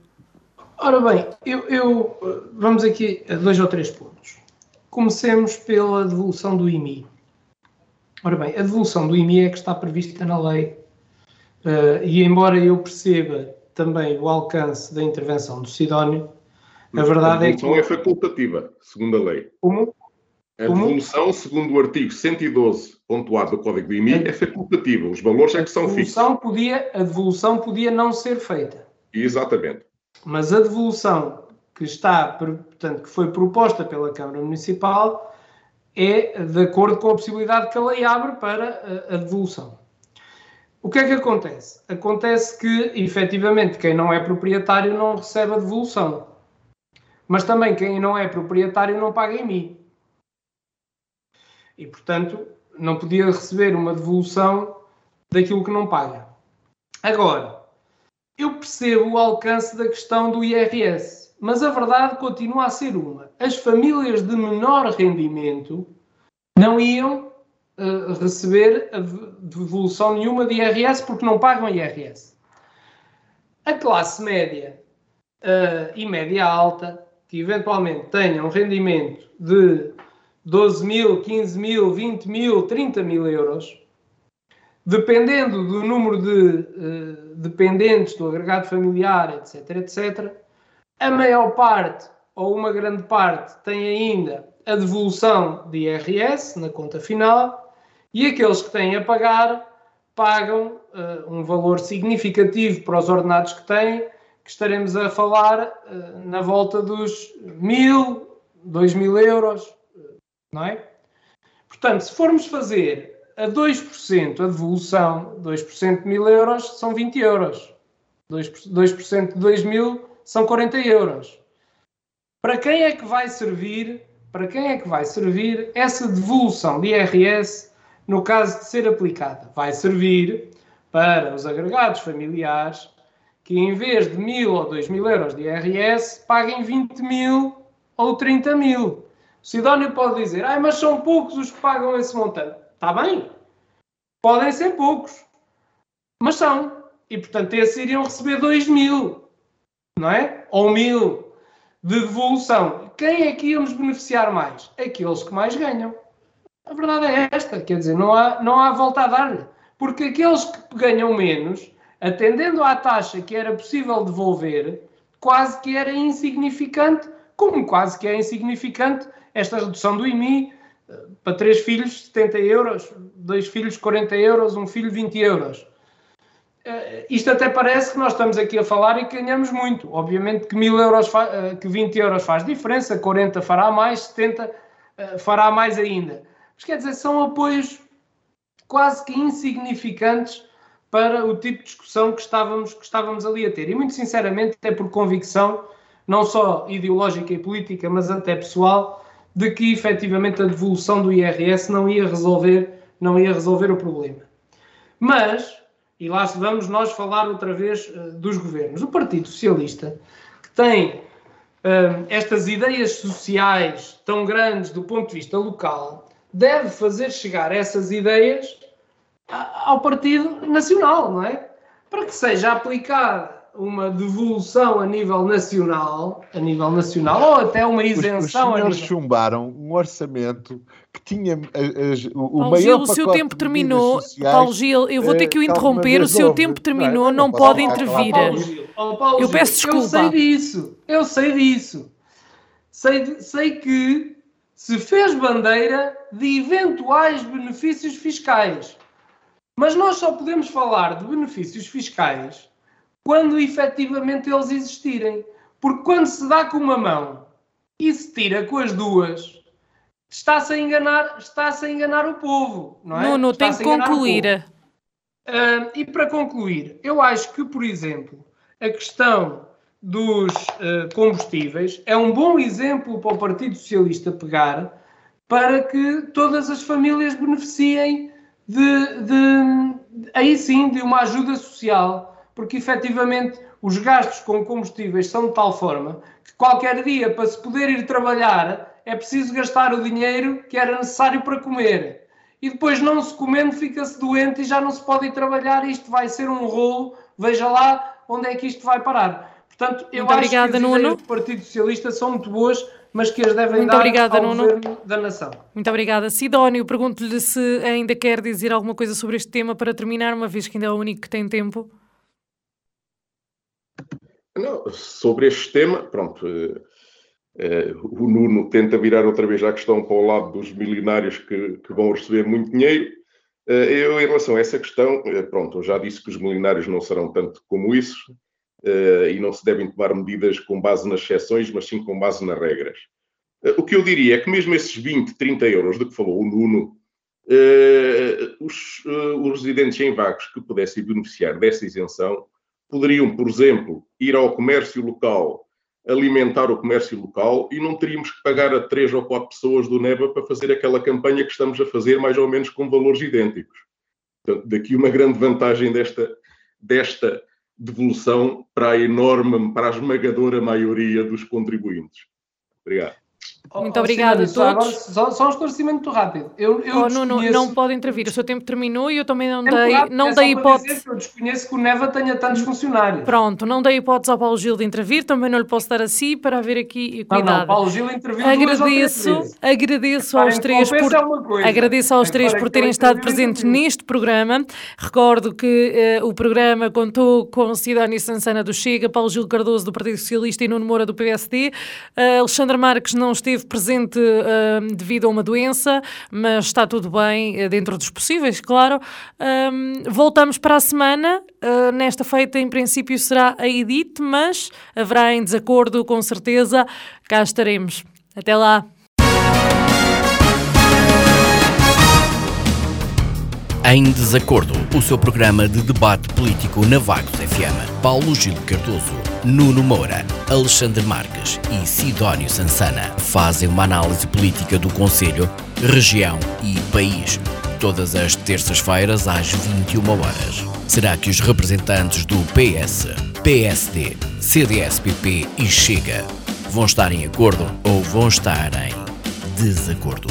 [SPEAKER 4] Ora bem, eu, eu, vamos aqui a dois ou três pontos. Comecemos pela devolução do IMI. Ora bem, a devolução do IMI é que está prevista na lei. Uh, e embora eu perceba também o alcance da intervenção do Sidónio, a verdade é que. A
[SPEAKER 2] devolução é facultativa, segundo a lei. Como? A devolução, segundo o artigo 112.A do Código do IMI, é facultativa. Os valores é que são fixos.
[SPEAKER 4] Podia, a devolução podia não ser feita.
[SPEAKER 2] Exatamente.
[SPEAKER 4] Mas a devolução que está, portanto, que foi proposta pela Câmara Municipal é de acordo com a possibilidade que a lei abre para a, a devolução. O que é que acontece? Acontece que, efetivamente, quem não é proprietário não recebe a devolução. Mas também quem não é proprietário não paga IMI e, portanto, não podia receber uma devolução daquilo que não paga. Agora, eu percebo o alcance da questão do IRS, mas a verdade continua a ser uma. As famílias de menor rendimento não iam uh, receber devolução nenhuma de IRS porque não pagam IRS. A classe média uh, e média alta que eventualmente tenha um rendimento de 12 mil, 15 mil, 20 mil, 30 mil euros, dependendo do número de uh, dependentes do agregado familiar, etc., etc., a maior parte ou uma grande parte tem ainda a devolução de IRS na conta final e aqueles que têm a pagar pagam uh, um valor significativo para os ordenados que têm, que estaremos a falar uh, na volta dos mil, dois mil euros, não é? Portanto, se formos fazer a 2% a devolução, 2% de 1000 euros são 20 euros. 2%, 2% de 2 mil são 40 euros. Para quem é que vai servir, para quem é que vai servir essa devolução de IRS no caso de ser aplicada? Vai servir para os agregados familiares que em vez de mil ou dois mil euros de IRS paguem 20 mil ou 30 mil. Sidónio pode dizer, ah, mas são poucos os que pagam esse montante. Está bem, podem ser poucos, mas são. E portanto, esses iriam receber 2 mil, não é? Ou mil de devolução. Quem é que íamos beneficiar mais? Aqueles que mais ganham. A verdade é esta, quer dizer, não há, não há volta a dar-lhe. Porque aqueles que ganham menos, atendendo à taxa que era possível devolver, quase que era insignificante, como quase que é insignificante esta redução do IMI eh, para três filhos 70 euros, dois filhos 40 euros, um filho 20 euros. Uh, isto até parece que nós estamos aqui a falar e ganhamos muito. Obviamente que, mil euros uh, que 20 euros faz diferença, 40 fará mais, 70 uh, fará mais ainda. Mas quer dizer, são apoios quase que insignificantes para o tipo de discussão que estávamos, que estávamos ali a ter. E muito sinceramente, até por convicção, não só ideológica e política, mas até pessoal, de que efetivamente a devolução do IRS não ia resolver, não ia resolver o problema. Mas, e lá vamos nós falar outra vez uh, dos governos, o Partido Socialista, que tem uh, estas ideias sociais tão grandes do ponto de vista local, deve fazer chegar essas ideias ao Partido Nacional, não é? Para que seja aplicada uma devolução a nível nacional, a nível nacional, ou até uma isenção.
[SPEAKER 3] Os, os senhores nível... chumbaram um orçamento que tinha as, o
[SPEAKER 1] Paulo maior Gil, o seu tempo terminou. Sociais, Paulo Gil, eu vou ter que o interromper, o seu tempo terminou, não, não, não pode intervir. Paulo Gil, oh, Paulo eu peço desculpa.
[SPEAKER 4] Eu sei disso, eu sei disso. Sei, sei que se fez bandeira de eventuais benefícios fiscais. Mas nós só podemos falar de benefícios fiscais quando efetivamente eles existirem. Porque quando se dá com uma mão e se tira com as duas, está-se a enganar, está-se a enganar o povo, não é?
[SPEAKER 1] Não, não tem que concluir.
[SPEAKER 4] Uh, e para concluir, eu acho que, por exemplo, a questão dos uh, combustíveis é um bom exemplo para o Partido Socialista pegar para que todas as famílias beneficiem de, de aí sim de uma ajuda social porque efetivamente os gastos com combustíveis são de tal forma que qualquer dia, para se poder ir trabalhar, é preciso gastar o dinheiro que era necessário para comer. E depois, não se comendo, fica-se doente e já não se pode ir trabalhar. Isto vai ser um rolo. Veja lá onde é que isto vai parar. Portanto, eu muito acho obrigada, que as Nuno. do Partido Socialista são muito boas, mas que as devem muito dar obrigada, ao Nuno. governo da nação.
[SPEAKER 1] Muito obrigada. Sidónio, pergunto-lhe se ainda quer dizer alguma coisa sobre este tema para terminar, uma vez que ainda é o único que tem tempo.
[SPEAKER 2] Não, sobre este tema, pronto, uh, uh, o Nuno tenta virar outra vez a questão para o lado dos milionários que, que vão receber muito dinheiro. Uh, eu, em relação a essa questão, pronto, eu já disse que os milionários não serão tanto como isso e não se devem tomar medidas com base nas exceções, mas sim com base nas regras. o que eu diria é que mesmo esses 20, 30 euros de que falou o Nuno, os, os residentes em vagos que pudessem beneficiar dessa isenção poderiam, por exemplo, ir ao comércio local, alimentar o comércio local e não teríamos que pagar a três ou quatro pessoas do NEBA para fazer aquela campanha que estamos a fazer, mais ou menos com valores idênticos. Portanto, daqui uma grande vantagem desta, desta devolução para a enorme, para a esmagadora maioria dos contribuintes. Obrigado.
[SPEAKER 1] Muito oh, obrigada a todos. Agora,
[SPEAKER 4] só, só, um esclarecimento rápido. Eu, eu
[SPEAKER 1] oh, não, não pode intervir, o seu tempo terminou e eu também não dei, rápido, não é dei hipótese.
[SPEAKER 4] eu desconheço que o Neva tenha tantos funcionários.
[SPEAKER 1] Pronto, não dei hipótese ao Paulo Gil de intervir, também não lhe posso dar assim para haver aqui cuidado. Não, não,
[SPEAKER 4] Paulo Gil interviu
[SPEAKER 1] agradeço, agradeço aos três por, é agradeço aos três por terem estado presentes neste programa. Recordo que uh, o programa contou com Sidónia Sansana do Chega, Paulo Gil Cardoso do Partido Socialista e Nuno Moura do PSD. Uh, eh, Alexandre Marques não esteve presente uh, devido a uma doença, mas está tudo bem uh, dentro dos possíveis, claro. voltamos para a semana. Uh, nesta feita, em princípio, será a Edith, mas haverá em desacordo, com certeza. Cá estaremos. Até lá.
[SPEAKER 5] Em Desacordo, o seu programa de debate político na Vagos FM. Paulo Gil Cardoso, Nuno Moura, Alexandre Marques e Sidónio Sansana fazem uma análise política do Conselho, região e país. Todas as terças-feiras às 21 horas. Será que os representantes do PS, PSD, CDS-PP e Chega vão estar em acordo ou vão estar em desacordo?